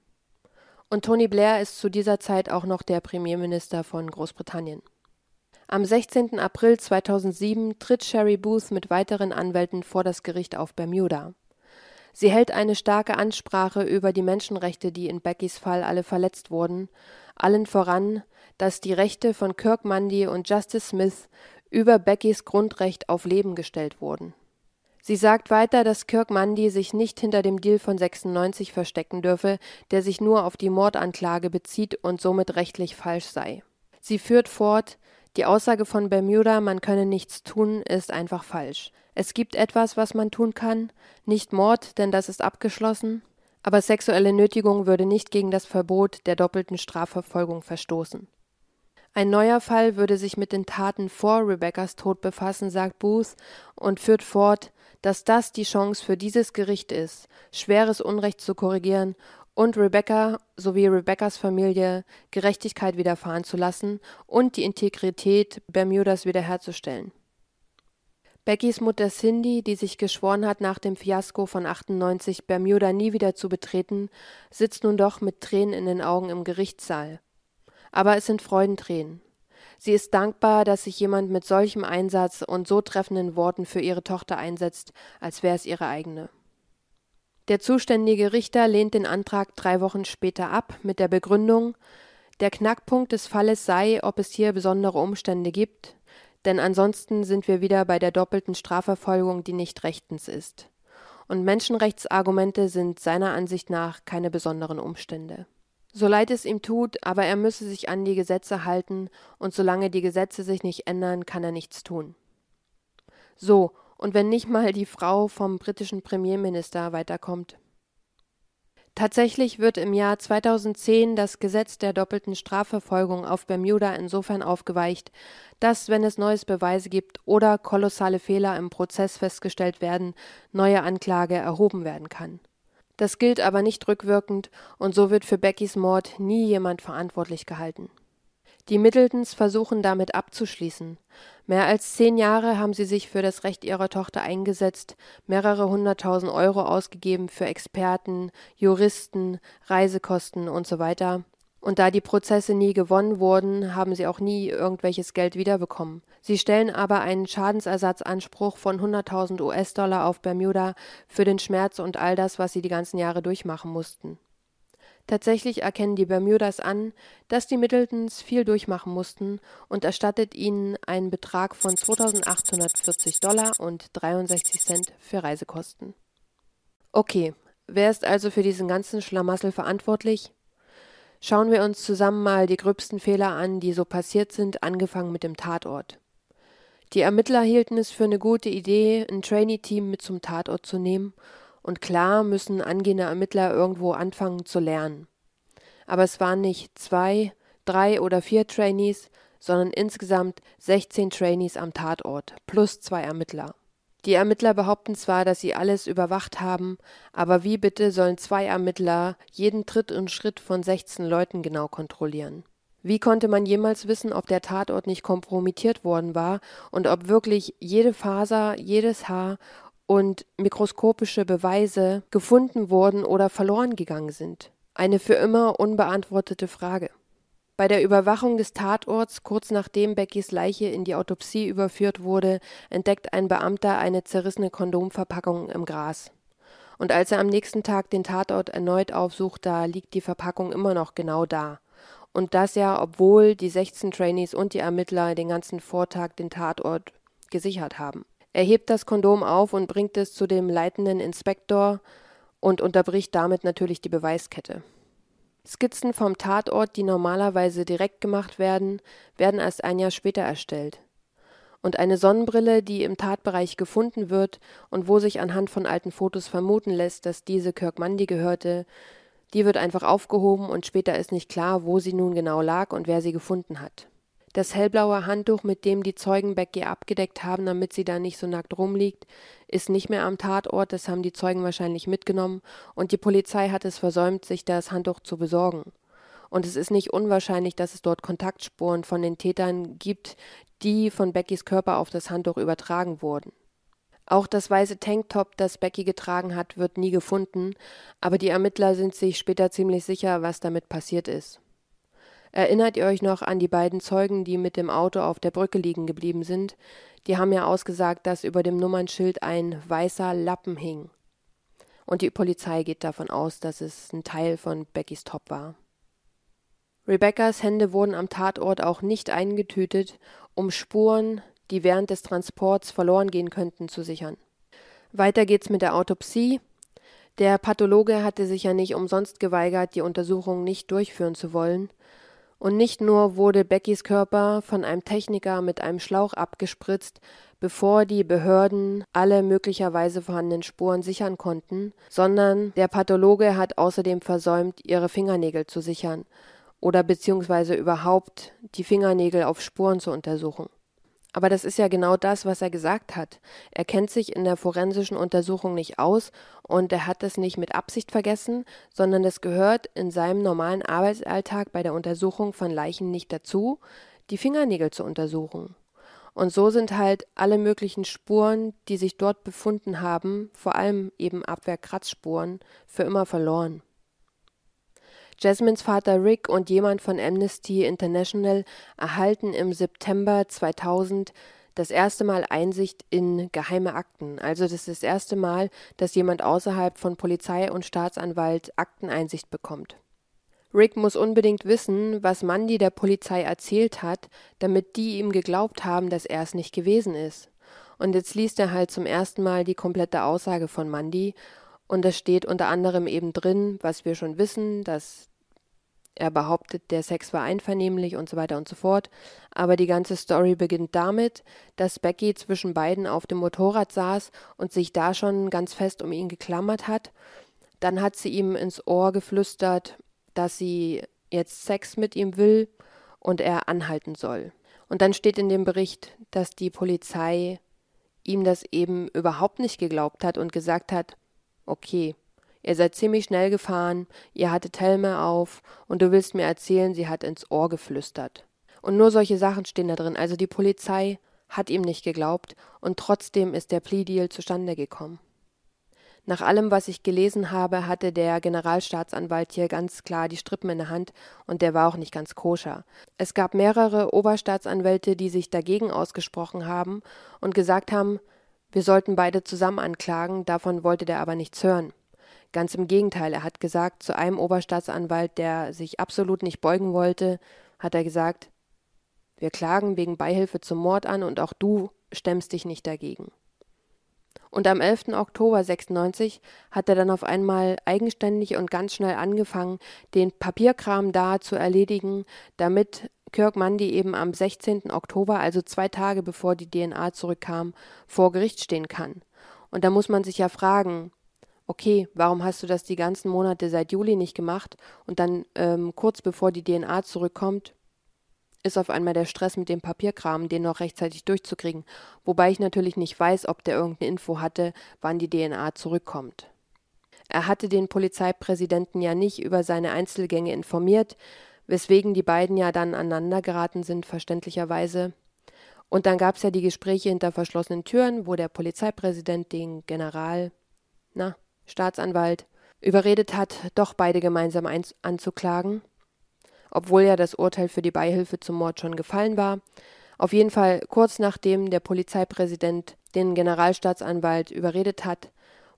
Und Tony Blair ist zu dieser Zeit auch noch der Premierminister von Großbritannien. Am 16. April 2007 tritt Sherry Booth mit weiteren Anwälten vor das Gericht auf Bermuda. Sie hält eine starke Ansprache über die Menschenrechte, die in Beckys Fall alle verletzt wurden, allen voran, dass die Rechte von Kirk Mundy und Justice Smith über Beckys Grundrecht auf Leben gestellt wurden. Sie sagt weiter, dass Kirk Mundy sich nicht hinter dem Deal von 96 verstecken dürfe, der sich nur auf die Mordanklage bezieht und somit rechtlich falsch sei. Sie führt fort, die Aussage von Bermuda, man könne nichts tun, ist einfach falsch. Es gibt etwas, was man tun kann, nicht Mord, denn das ist abgeschlossen, aber sexuelle Nötigung würde nicht gegen das Verbot der doppelten Strafverfolgung verstoßen. Ein neuer Fall würde sich mit den Taten vor Rebecca's Tod befassen, sagt Booth und führt fort, dass das die Chance für dieses Gericht ist, schweres Unrecht zu korrigieren und Rebecca sowie Rebeccas Familie Gerechtigkeit widerfahren zu lassen und die Integrität Bermudas wiederherzustellen. Beckys Mutter Cindy, die sich geschworen hat, nach dem Fiasko von 98 Bermuda nie wieder zu betreten, sitzt nun doch mit Tränen in den Augen im Gerichtssaal. Aber es sind Freudentränen. Sie ist dankbar, dass sich jemand mit solchem Einsatz und so treffenden Worten für ihre Tochter einsetzt, als wäre es ihre eigene. Der zuständige Richter lehnt den Antrag drei Wochen später ab mit der Begründung, der Knackpunkt des Falles sei, ob es hier besondere Umstände gibt, denn ansonsten sind wir wieder bei der doppelten Strafverfolgung, die nicht rechtens ist. Und Menschenrechtsargumente sind seiner Ansicht nach keine besonderen Umstände. So leid es ihm tut, aber er müsse sich an die Gesetze halten, und solange die Gesetze sich nicht ändern, kann er nichts tun. So, und wenn nicht mal die Frau vom britischen Premierminister weiterkommt. Tatsächlich wird im Jahr 2010 das Gesetz der doppelten Strafverfolgung auf Bermuda insofern aufgeweicht, dass, wenn es neues Beweise gibt oder kolossale Fehler im Prozess festgestellt werden, neue Anklage erhoben werden kann. Das gilt aber nicht rückwirkend, und so wird für Beckys Mord nie jemand verantwortlich gehalten. Die Middletons versuchen damit abzuschließen. Mehr als zehn Jahre haben sie sich für das Recht ihrer Tochter eingesetzt, mehrere hunderttausend Euro ausgegeben für Experten, Juristen, Reisekosten und so weiter. Und da die Prozesse nie gewonnen wurden, haben sie auch nie irgendwelches Geld wiederbekommen. Sie stellen aber einen Schadensersatzanspruch von 100.000 US-Dollar auf Bermuda für den Schmerz und all das, was sie die ganzen Jahre durchmachen mussten. Tatsächlich erkennen die Bermudas an, dass die Middletons viel durchmachen mussten und erstattet ihnen einen Betrag von 2.840 Dollar und 63 Cent für Reisekosten. Okay, wer ist also für diesen ganzen Schlamassel verantwortlich? Schauen wir uns zusammen mal die gröbsten Fehler an, die so passiert sind, angefangen mit dem Tatort. Die Ermittler hielten es für eine gute Idee, ein Trainee-Team mit zum Tatort zu nehmen, und klar müssen angehende Ermittler irgendwo anfangen zu lernen. Aber es waren nicht zwei, drei oder vier Trainees, sondern insgesamt 16 Trainees am Tatort, plus zwei Ermittler. Die Ermittler behaupten zwar, dass sie alles überwacht haben, aber wie bitte sollen zwei Ermittler jeden Tritt und Schritt von 16 Leuten genau kontrollieren? Wie konnte man jemals wissen, ob der Tatort nicht kompromittiert worden war und ob wirklich jede Faser, jedes Haar und mikroskopische Beweise gefunden wurden oder verloren gegangen sind? Eine für immer unbeantwortete Frage. Bei der Überwachung des Tatorts, kurz nachdem Beckys Leiche in die Autopsie überführt wurde, entdeckt ein Beamter eine zerrissene Kondomverpackung im Gras. Und als er am nächsten Tag den Tatort erneut aufsucht, da liegt die Verpackung immer noch genau da. Und das ja, obwohl die 16 Trainees und die Ermittler den ganzen Vortag den Tatort gesichert haben. Er hebt das Kondom auf und bringt es zu dem leitenden Inspektor und unterbricht damit natürlich die Beweiskette. Skizzen vom Tatort, die normalerweise direkt gemacht werden, werden erst ein Jahr später erstellt. Und eine Sonnenbrille, die im Tatbereich gefunden wird und wo sich anhand von alten Fotos vermuten lässt, dass diese Kirk Mundy gehörte, die wird einfach aufgehoben und später ist nicht klar, wo sie nun genau lag und wer sie gefunden hat. Das hellblaue Handtuch, mit dem die Zeugen Becky abgedeckt haben, damit sie da nicht so nackt rumliegt, ist nicht mehr am Tatort, das haben die Zeugen wahrscheinlich mitgenommen, und die Polizei hat es versäumt, sich das Handtuch zu besorgen. Und es ist nicht unwahrscheinlich, dass es dort Kontaktspuren von den Tätern gibt, die von Beckys Körper auf das Handtuch übertragen wurden. Auch das weiße Tanktop, das Becky getragen hat, wird nie gefunden, aber die Ermittler sind sich später ziemlich sicher, was damit passiert ist. Erinnert ihr euch noch an die beiden Zeugen, die mit dem Auto auf der Brücke liegen geblieben sind? Die haben ja ausgesagt, dass über dem Nummernschild ein weißer Lappen hing. Und die Polizei geht davon aus, dass es ein Teil von Beckys Top war. Rebeccas Hände wurden am Tatort auch nicht eingetütet, um Spuren, die während des Transports verloren gehen könnten, zu sichern. Weiter geht's mit der Autopsie. Der Pathologe hatte sich ja nicht umsonst geweigert, die Untersuchung nicht durchführen zu wollen. Und nicht nur wurde Beckys Körper von einem Techniker mit einem Schlauch abgespritzt, bevor die Behörden alle möglicherweise vorhandenen Spuren sichern konnten, sondern der Pathologe hat außerdem versäumt, ihre Fingernägel zu sichern oder beziehungsweise überhaupt die Fingernägel auf Spuren zu untersuchen. Aber das ist ja genau das, was er gesagt hat. Er kennt sich in der forensischen Untersuchung nicht aus und er hat es nicht mit Absicht vergessen, sondern es gehört in seinem normalen Arbeitsalltag bei der Untersuchung von Leichen nicht dazu, die Fingernägel zu untersuchen. Und so sind halt alle möglichen Spuren, die sich dort befunden haben, vor allem eben Abwehrkratzspuren, für immer verloren. Jasmines Vater Rick und jemand von Amnesty International erhalten im September 2000 das erste Mal Einsicht in geheime Akten. Also das ist das erste Mal, dass jemand außerhalb von Polizei und Staatsanwalt Akteneinsicht bekommt. Rick muss unbedingt wissen, was Mandy der Polizei erzählt hat, damit die ihm geglaubt haben, dass er es nicht gewesen ist. Und jetzt liest er halt zum ersten Mal die komplette Aussage von Mandy und es steht unter anderem eben drin, was wir schon wissen, dass er behauptet, der Sex war einvernehmlich und so weiter und so fort. Aber die ganze Story beginnt damit, dass Becky zwischen beiden auf dem Motorrad saß und sich da schon ganz fest um ihn geklammert hat. Dann hat sie ihm ins Ohr geflüstert, dass sie jetzt Sex mit ihm will und er anhalten soll. Und dann steht in dem Bericht, dass die Polizei ihm das eben überhaupt nicht geglaubt hat und gesagt hat, okay, Ihr seid ziemlich schnell gefahren, ihr hattet Helme auf und du willst mir erzählen, sie hat ins Ohr geflüstert. Und nur solche Sachen stehen da drin. Also die Polizei hat ihm nicht geglaubt und trotzdem ist der Plea Deal zustande gekommen. Nach allem, was ich gelesen habe, hatte der Generalstaatsanwalt hier ganz klar die Strippen in der Hand und der war auch nicht ganz koscher. Es gab mehrere Oberstaatsanwälte, die sich dagegen ausgesprochen haben und gesagt haben, wir sollten beide zusammen anklagen, davon wollte der aber nichts hören. Ganz im Gegenteil, er hat gesagt, zu einem Oberstaatsanwalt, der sich absolut nicht beugen wollte, hat er gesagt, wir klagen wegen Beihilfe zum Mord an und auch du stemmst dich nicht dagegen. Und am 11. Oktober 96 hat er dann auf einmal eigenständig und ganz schnell angefangen, den Papierkram da zu erledigen, damit Kirk Mundy eben am 16. Oktober, also zwei Tage bevor die DNA zurückkam, vor Gericht stehen kann. Und da muss man sich ja fragen, okay, warum hast du das die ganzen Monate seit Juli nicht gemacht und dann ähm, kurz bevor die DNA zurückkommt, ist auf einmal der Stress mit dem Papierkram, den noch rechtzeitig durchzukriegen, wobei ich natürlich nicht weiß, ob der irgendeine Info hatte, wann die DNA zurückkommt. Er hatte den Polizeipräsidenten ja nicht über seine Einzelgänge informiert, weswegen die beiden ja dann aneinander geraten sind, verständlicherweise. Und dann gab es ja die Gespräche hinter verschlossenen Türen, wo der Polizeipräsident den General, na, Staatsanwalt überredet hat, doch beide gemeinsam anzuklagen. obwohl ja das Urteil für die Beihilfe zum Mord schon gefallen war. Auf jeden Fall kurz nachdem der Polizeipräsident den Generalstaatsanwalt überredet hat,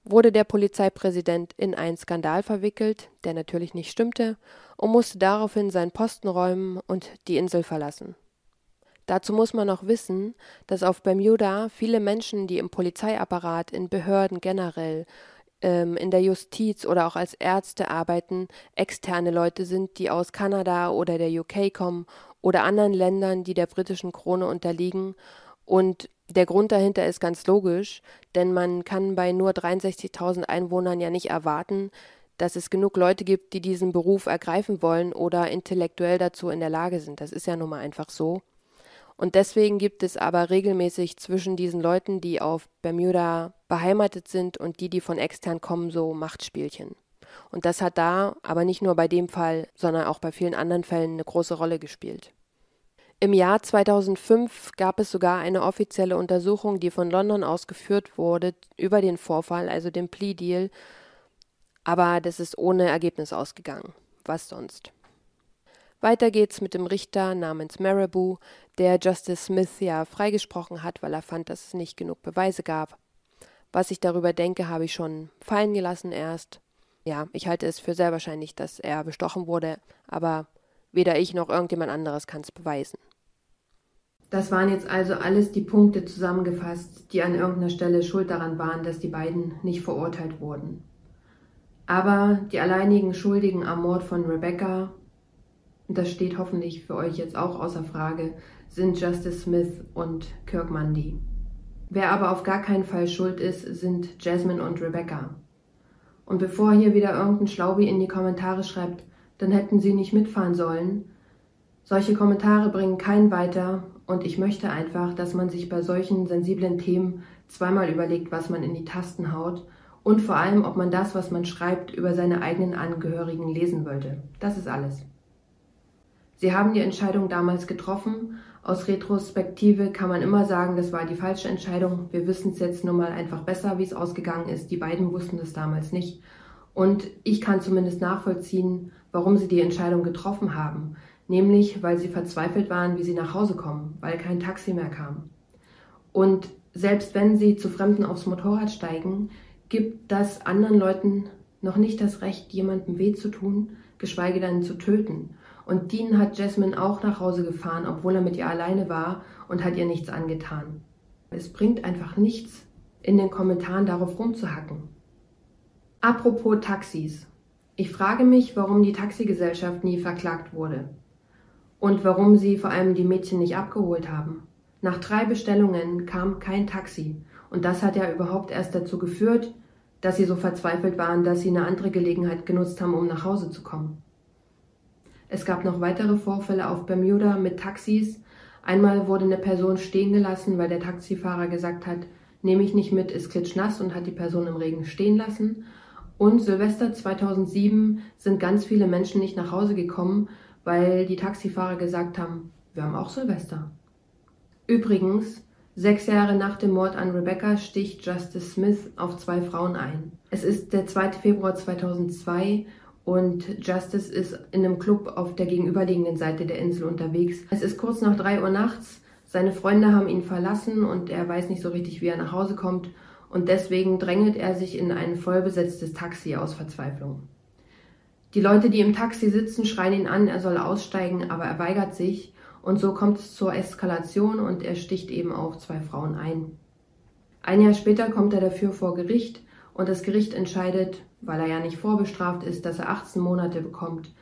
wurde der Polizeipräsident in einen Skandal verwickelt, der natürlich nicht stimmte, und musste daraufhin seinen Posten räumen und die Insel verlassen. Dazu muss man auch wissen, dass auf Bermuda viele Menschen, die im Polizeiapparat, in Behörden generell, ähm, in der Justiz oder auch als Ärzte arbeiten, externe Leute sind, die aus Kanada oder der UK kommen oder anderen Ländern, die der britischen Krone unterliegen. Und der Grund dahinter ist ganz logisch, denn man kann bei nur 63.000 Einwohnern ja nicht erwarten, dass es genug Leute gibt, die diesen Beruf ergreifen wollen oder intellektuell dazu in der Lage sind. Das ist ja nun mal einfach so. Und deswegen gibt es aber regelmäßig zwischen diesen Leuten, die auf Bermuda beheimatet sind und die, die von extern kommen, so Machtspielchen. Und das hat da, aber nicht nur bei dem Fall, sondern auch bei vielen anderen Fällen eine große Rolle gespielt. Im Jahr 2005 gab es sogar eine offizielle Untersuchung, die von London aus geführt wurde über den Vorfall, also den Plea Deal, aber das ist ohne Ergebnis ausgegangen. Was sonst? Weiter geht's mit dem Richter namens Marabou, der Justice Smith ja freigesprochen hat, weil er fand, dass es nicht genug Beweise gab. Was ich darüber denke, habe ich schon fallen gelassen erst. Ja, ich halte es für sehr wahrscheinlich, dass er bestochen wurde, aber weder ich noch irgendjemand anderes kann es beweisen. Das waren jetzt also alles die Punkte zusammengefasst, die an irgendeiner Stelle schuld daran waren, dass die beiden nicht verurteilt wurden. Aber die alleinigen Schuldigen am Mord von Rebecca das steht hoffentlich für euch jetzt auch außer Frage, sind Justice Smith und Kirk Mundy. Wer aber auf gar keinen Fall schuld ist, sind Jasmine und Rebecca. Und bevor hier wieder irgendein Schlaubi in die Kommentare schreibt, dann hätten sie nicht mitfahren sollen. Solche Kommentare bringen keinen weiter und ich möchte einfach, dass man sich bei solchen sensiblen Themen zweimal überlegt, was man in die Tasten haut und vor allem, ob man das, was man schreibt, über seine eigenen Angehörigen lesen wollte. Das ist alles. Sie haben die Entscheidung damals getroffen. Aus Retrospektive kann man immer sagen, das war die falsche Entscheidung. Wir wissen es jetzt nun mal einfach besser, wie es ausgegangen ist. Die beiden wussten das damals nicht. Und ich kann zumindest nachvollziehen, warum sie die Entscheidung getroffen haben. Nämlich, weil sie verzweifelt waren, wie sie nach Hause kommen, weil kein Taxi mehr kam. Und selbst wenn sie zu Fremden aufs Motorrad steigen, gibt das anderen Leuten noch nicht das Recht, jemandem weh zu tun, geschweige denn zu töten. Und Dean hat Jasmine auch nach Hause gefahren, obwohl er mit ihr alleine war und hat ihr nichts angetan. Es bringt einfach nichts, in den Kommentaren darauf rumzuhacken. Apropos Taxis. Ich frage mich, warum die Taxigesellschaft nie verklagt wurde. Und warum sie vor allem die Mädchen nicht abgeholt haben. Nach drei Bestellungen kam kein Taxi. Und das hat ja überhaupt erst dazu geführt, dass sie so verzweifelt waren, dass sie eine andere Gelegenheit genutzt haben, um nach Hause zu kommen. Es gab noch weitere Vorfälle auf Bermuda mit Taxis. Einmal wurde eine Person stehen gelassen, weil der Taxifahrer gesagt hat, nehme ich nicht mit, ist klitschnass und hat die Person im Regen stehen lassen. Und Silvester 2007 sind ganz viele Menschen nicht nach Hause gekommen, weil die Taxifahrer gesagt haben, wir haben auch Silvester. Übrigens, sechs Jahre nach dem Mord an Rebecca sticht Justice Smith auf zwei Frauen ein. Es ist der 2. Februar 2002 und Justice ist in einem Club auf der gegenüberliegenden Seite der Insel unterwegs. Es ist kurz nach drei Uhr nachts. Seine Freunde haben ihn verlassen und er weiß nicht so richtig, wie er nach Hause kommt. Und deswegen drängelt er sich in ein vollbesetztes Taxi aus Verzweiflung. Die Leute, die im Taxi sitzen, schreien ihn an, er soll aussteigen, aber er weigert sich. Und so kommt es zur Eskalation und er sticht eben auch zwei Frauen ein. Ein Jahr später kommt er dafür vor Gericht und das Gericht entscheidet, weil er ja nicht vorbestraft ist, dass er 18 Monate bekommt.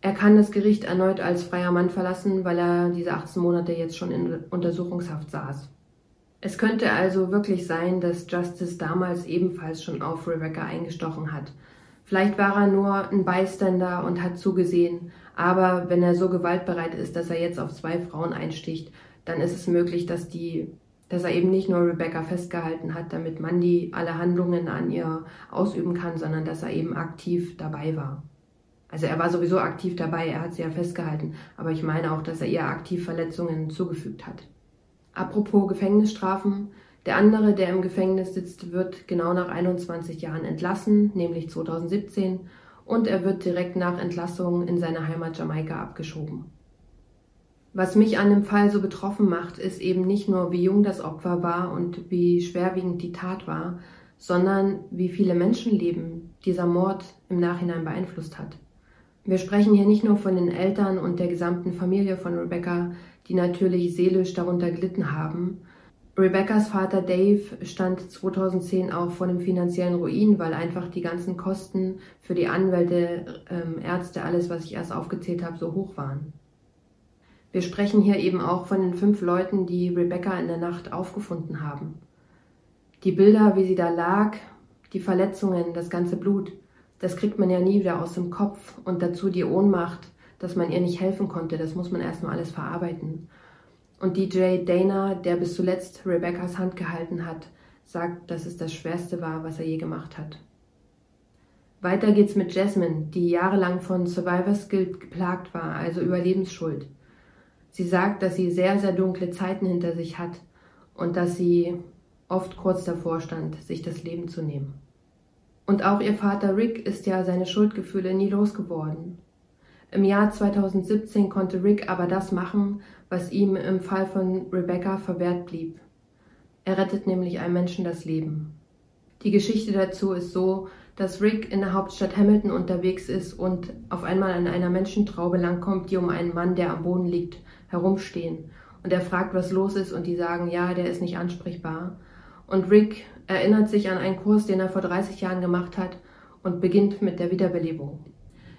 Er kann das Gericht erneut als freier Mann verlassen, weil er diese 18 Monate jetzt schon in Untersuchungshaft saß. Es könnte also wirklich sein, dass Justice damals ebenfalls schon auf Rebecca eingestochen hat. Vielleicht war er nur ein Bystander und hat zugesehen, aber wenn er so gewaltbereit ist, dass er jetzt auf zwei Frauen einsticht, dann ist es möglich, dass die dass er eben nicht nur Rebecca festgehalten hat, damit Mandy alle Handlungen an ihr ausüben kann, sondern dass er eben aktiv dabei war. Also er war sowieso aktiv dabei, er hat sie ja festgehalten, aber ich meine auch, dass er ihr aktiv Verletzungen zugefügt hat. Apropos Gefängnisstrafen, der andere, der im Gefängnis sitzt, wird genau nach 21 Jahren entlassen, nämlich 2017. und er wird direkt nach Entlassung in seine Heimat Jamaika abgeschoben. Was mich an dem Fall so betroffen macht, ist eben nicht nur, wie jung das Opfer war und wie schwerwiegend die Tat war, sondern wie viele Menschenleben dieser Mord im Nachhinein beeinflusst hat. Wir sprechen hier nicht nur von den Eltern und der gesamten Familie von Rebecca, die natürlich seelisch darunter gelitten haben. Rebeccas Vater Dave stand 2010 auch vor dem finanziellen Ruin, weil einfach die ganzen Kosten für die Anwälte, ähm, Ärzte, alles, was ich erst aufgezählt habe, so hoch waren. Wir sprechen hier eben auch von den fünf Leuten, die Rebecca in der Nacht aufgefunden haben. Die Bilder, wie sie da lag, die Verletzungen, das ganze Blut, das kriegt man ja nie wieder aus dem Kopf und dazu die Ohnmacht, dass man ihr nicht helfen konnte, das muss man erstmal alles verarbeiten. Und DJ Dana, der bis zuletzt Rebeccas Hand gehalten hat, sagt, dass es das Schwerste war, was er je gemacht hat. Weiter geht's mit Jasmine, die jahrelang von Survivor's Guilt geplagt war, also Überlebensschuld. Sie sagt, dass sie sehr, sehr dunkle Zeiten hinter sich hat und dass sie oft kurz davor stand, sich das Leben zu nehmen. Und auch ihr Vater Rick ist ja seine Schuldgefühle nie losgeworden. Im Jahr 2017 konnte Rick aber das machen, was ihm im Fall von Rebecca verwehrt blieb. Er rettet nämlich einem Menschen das Leben. Die Geschichte dazu ist so, dass Rick in der Hauptstadt Hamilton unterwegs ist und auf einmal an einer Menschentraube langkommt, die um einen Mann, der am Boden liegt, herumstehen. Und er fragt, was los ist, und die sagen, ja, der ist nicht ansprechbar. Und Rick erinnert sich an einen Kurs, den er vor 30 Jahren gemacht hat und beginnt mit der Wiederbelebung.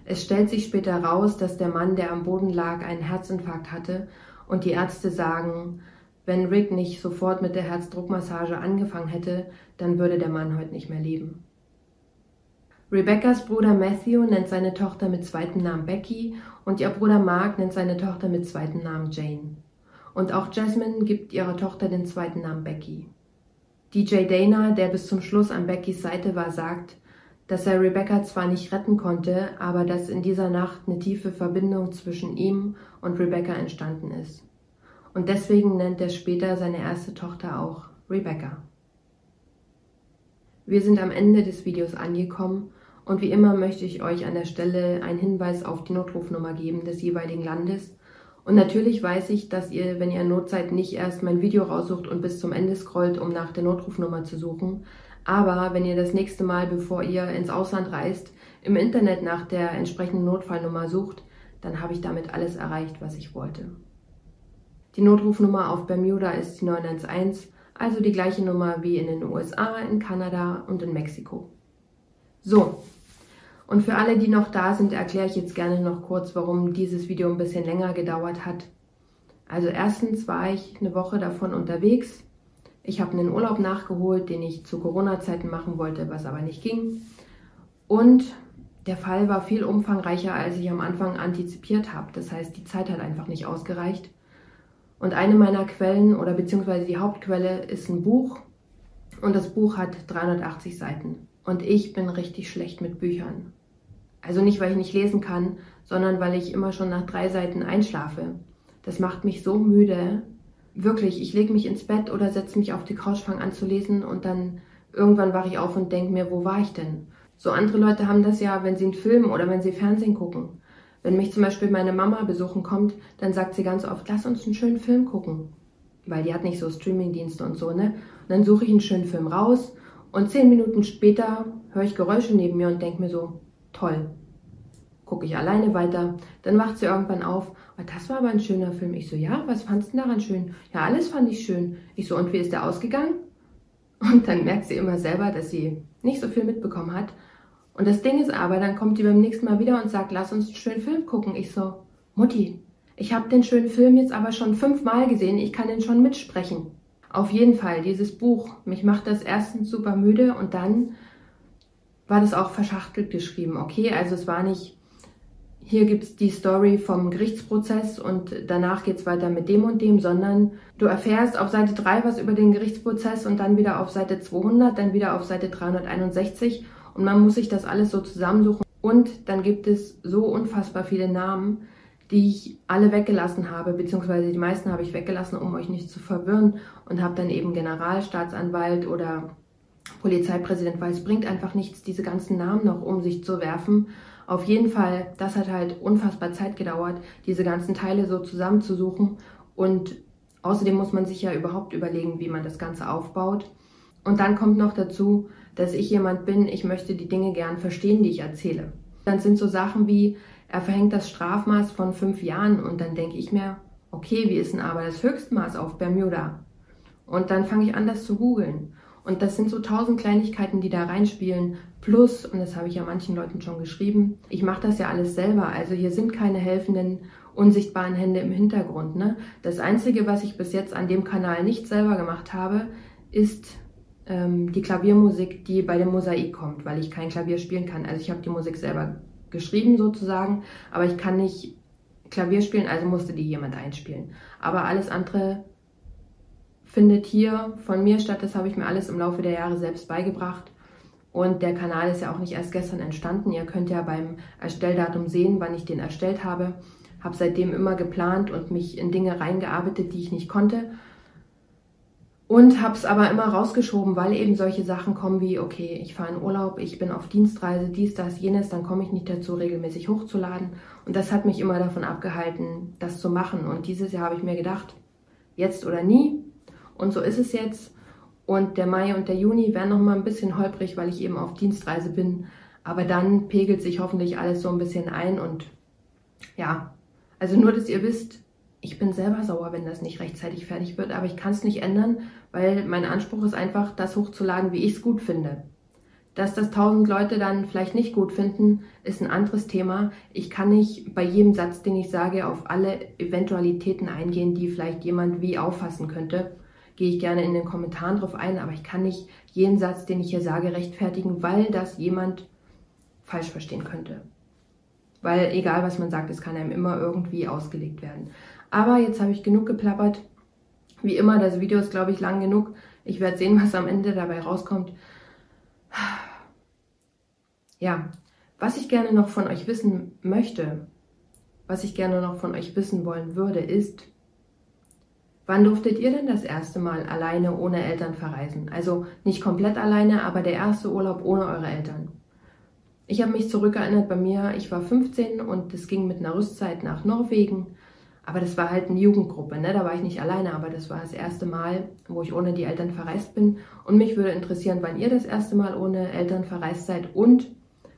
Es stellt sich später raus, dass der Mann, der am Boden lag, einen Herzinfarkt hatte und die Ärzte sagen, wenn Rick nicht sofort mit der Herzdruckmassage angefangen hätte, dann würde der Mann heute nicht mehr leben. Rebeccas Bruder Matthew nennt seine Tochter mit zweitem Namen Becky und ihr Bruder Mark nennt seine Tochter mit zweitem Namen Jane. Und auch Jasmine gibt ihrer Tochter den zweiten Namen Becky. DJ Dana, der bis zum Schluss an Beckys Seite war, sagt, dass er Rebecca zwar nicht retten konnte, aber dass in dieser Nacht eine tiefe Verbindung zwischen ihm und Rebecca entstanden ist. Und deswegen nennt er später seine erste Tochter auch Rebecca. Wir sind am Ende des Videos angekommen und wie immer möchte ich euch an der Stelle einen Hinweis auf die Notrufnummer geben des jeweiligen Landes und natürlich weiß ich, dass ihr, wenn ihr in Not seid, nicht erst mein Video raussucht und bis zum Ende scrollt, um nach der Notrufnummer zu suchen. Aber wenn ihr das nächste Mal, bevor ihr ins Ausland reist, im Internet nach der entsprechenden Notfallnummer sucht, dann habe ich damit alles erreicht, was ich wollte. Die Notrufnummer auf Bermuda ist die 911, also die gleiche Nummer wie in den USA, in Kanada und in Mexiko. So, und für alle, die noch da sind, erkläre ich jetzt gerne noch kurz, warum dieses Video ein bisschen länger gedauert hat. Also erstens war ich eine Woche davon unterwegs. Ich habe einen Urlaub nachgeholt, den ich zu Corona-Zeiten machen wollte, was aber nicht ging. Und der Fall war viel umfangreicher, als ich am Anfang antizipiert habe. Das heißt, die Zeit hat einfach nicht ausgereicht. Und eine meiner Quellen oder beziehungsweise die Hauptquelle ist ein Buch. Und das Buch hat 380 Seiten. Und ich bin richtig schlecht mit Büchern. Also nicht, weil ich nicht lesen kann, sondern weil ich immer schon nach drei Seiten einschlafe. Das macht mich so müde. Wirklich, ich lege mich ins Bett oder setze mich auf die Couch, fange an zu lesen und dann irgendwann wache ich auf und denke mir, wo war ich denn? So andere Leute haben das ja, wenn sie einen Film oder wenn sie Fernsehen gucken. Wenn mich zum Beispiel meine Mama besuchen kommt, dann sagt sie ganz oft, lass uns einen schönen Film gucken. Weil die hat nicht so Streamingdienste und so, ne? Und dann suche ich einen schönen Film raus und zehn Minuten später höre ich Geräusche neben mir und denke mir so, toll. Gucke ich alleine weiter. Dann wacht sie irgendwann auf. Oh, das war aber ein schöner Film. Ich so, ja, was fandst du daran schön? Ja, alles fand ich schön. Ich so, und wie ist der ausgegangen? *laughs* Und dann merkt sie immer selber, dass sie nicht so viel mitbekommen hat. Und das Ding ist aber, dann kommt die beim nächsten Mal wieder und sagt, lass uns einen schönen Film gucken. Ich so, Mutti, ich habe den schönen Film jetzt aber schon fünfmal gesehen. Ich kann den schon mitsprechen. Auf jeden Fall, dieses Buch, mich macht das erstens super müde und dann war das auch verschachtelt geschrieben. Okay, also es war nicht, hier gibt's die Story vom Gerichtsprozess und danach geht's weiter mit dem und dem, sondern du erfährst auf Seite 3 was über den Gerichtsprozess und dann wieder auf Seite 200, dann wieder auf Seite 361 und man muss sich das alles so zusammensuchen. Und dann gibt es so unfassbar viele Namen, die ich alle weggelassen habe, beziehungsweise die meisten habe ich weggelassen, um euch nicht zu verwirren und habe dann eben Generalstaatsanwalt oder Polizeipräsident, weil es bringt einfach nichts, diese ganzen Namen noch um sich zu werfen. Auf jeden Fall, das hat halt unfassbar Zeit gedauert, diese ganzen Teile so zusammenzusuchen. Und außerdem muss man sich ja überhaupt überlegen, wie man das Ganze aufbaut. Und dann kommt noch dazu, dass ich jemand bin, ich möchte die Dinge gern verstehen, die ich erzähle. Dann sind so Sachen wie, er verhängt das Strafmaß von fünf Jahren und dann denke ich mir, okay, wie ist denn aber das Höchstmaß auf Bermuda? Und dann fange ich an, das zu googeln. Und das sind so tausend Kleinigkeiten, die da reinspielen. Plus, und das habe ich ja manchen Leuten schon geschrieben, ich mache das ja alles selber. Also hier sind keine helfenden, unsichtbaren Hände im Hintergrund. Ne? Das Einzige, was ich bis jetzt an dem Kanal nicht selber gemacht habe, ist ähm, die Klaviermusik, die bei dem Mosaik kommt, weil ich kein Klavier spielen kann. Also ich habe die Musik selber geschrieben sozusagen, aber ich kann nicht Klavier spielen, also musste die jemand einspielen. Aber alles andere findet hier von mir statt. Das habe ich mir alles im Laufe der Jahre selbst beigebracht. Und der Kanal ist ja auch nicht erst gestern entstanden. Ihr könnt ja beim Erstelldatum sehen, wann ich den erstellt habe. Habe seitdem immer geplant und mich in Dinge reingearbeitet, die ich nicht konnte. Und habe es aber immer rausgeschoben, weil eben solche Sachen kommen wie, okay, ich fahre in Urlaub, ich bin auf Dienstreise, dies, das, jenes, dann komme ich nicht dazu, regelmäßig hochzuladen. Und das hat mich immer davon abgehalten, das zu machen. Und dieses Jahr habe ich mir gedacht, jetzt oder nie. Und so ist es jetzt. Und der Mai und der Juni werden noch mal ein bisschen holprig, weil ich eben auf Dienstreise bin. Aber dann pegelt sich hoffentlich alles so ein bisschen ein. Und ja, also nur, dass ihr wisst, ich bin selber sauer, wenn das nicht rechtzeitig fertig wird, aber ich kann es nicht ändern, weil mein Anspruch ist einfach, das hochzuladen, wie ich es gut finde. Dass das tausend Leute dann vielleicht nicht gut finden, ist ein anderes Thema. Ich kann nicht bei jedem Satz, den ich sage, auf alle Eventualitäten eingehen, die vielleicht jemand wie auffassen könnte. Gehe ich gerne in den Kommentaren drauf ein, aber ich kann nicht jeden Satz, den ich hier sage, rechtfertigen, weil das jemand falsch verstehen könnte. Weil egal was man sagt, es kann einem immer irgendwie ausgelegt werden. Aber jetzt habe ich genug geplappert. Wie immer, das Video ist, glaube ich, lang genug. Ich werde sehen, was am Ende dabei rauskommt. Ja, was ich gerne noch von euch wissen möchte, was ich gerne noch von euch wissen wollen würde, ist, wann durftet ihr denn das erste Mal alleine ohne Eltern verreisen? Also nicht komplett alleine, aber der erste Urlaub ohne eure Eltern. Ich habe mich zurückerinnert bei mir, ich war 15 und es ging mit einer Rüstzeit nach Norwegen aber das war halt eine Jugendgruppe, ne? da war ich nicht alleine, aber das war das erste Mal, wo ich ohne die Eltern verreist bin. Und mich würde interessieren, wann ihr das erste Mal ohne Eltern verreist seid und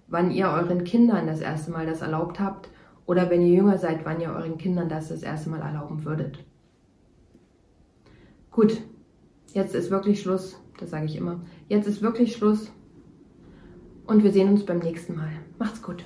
wann ihr euren Kindern das erste Mal das erlaubt habt oder wenn ihr jünger seid, wann ihr euren Kindern das das erste Mal erlauben würdet. Gut, jetzt ist wirklich Schluss, das sage ich immer. Jetzt ist wirklich Schluss und wir sehen uns beim nächsten Mal. Macht's gut.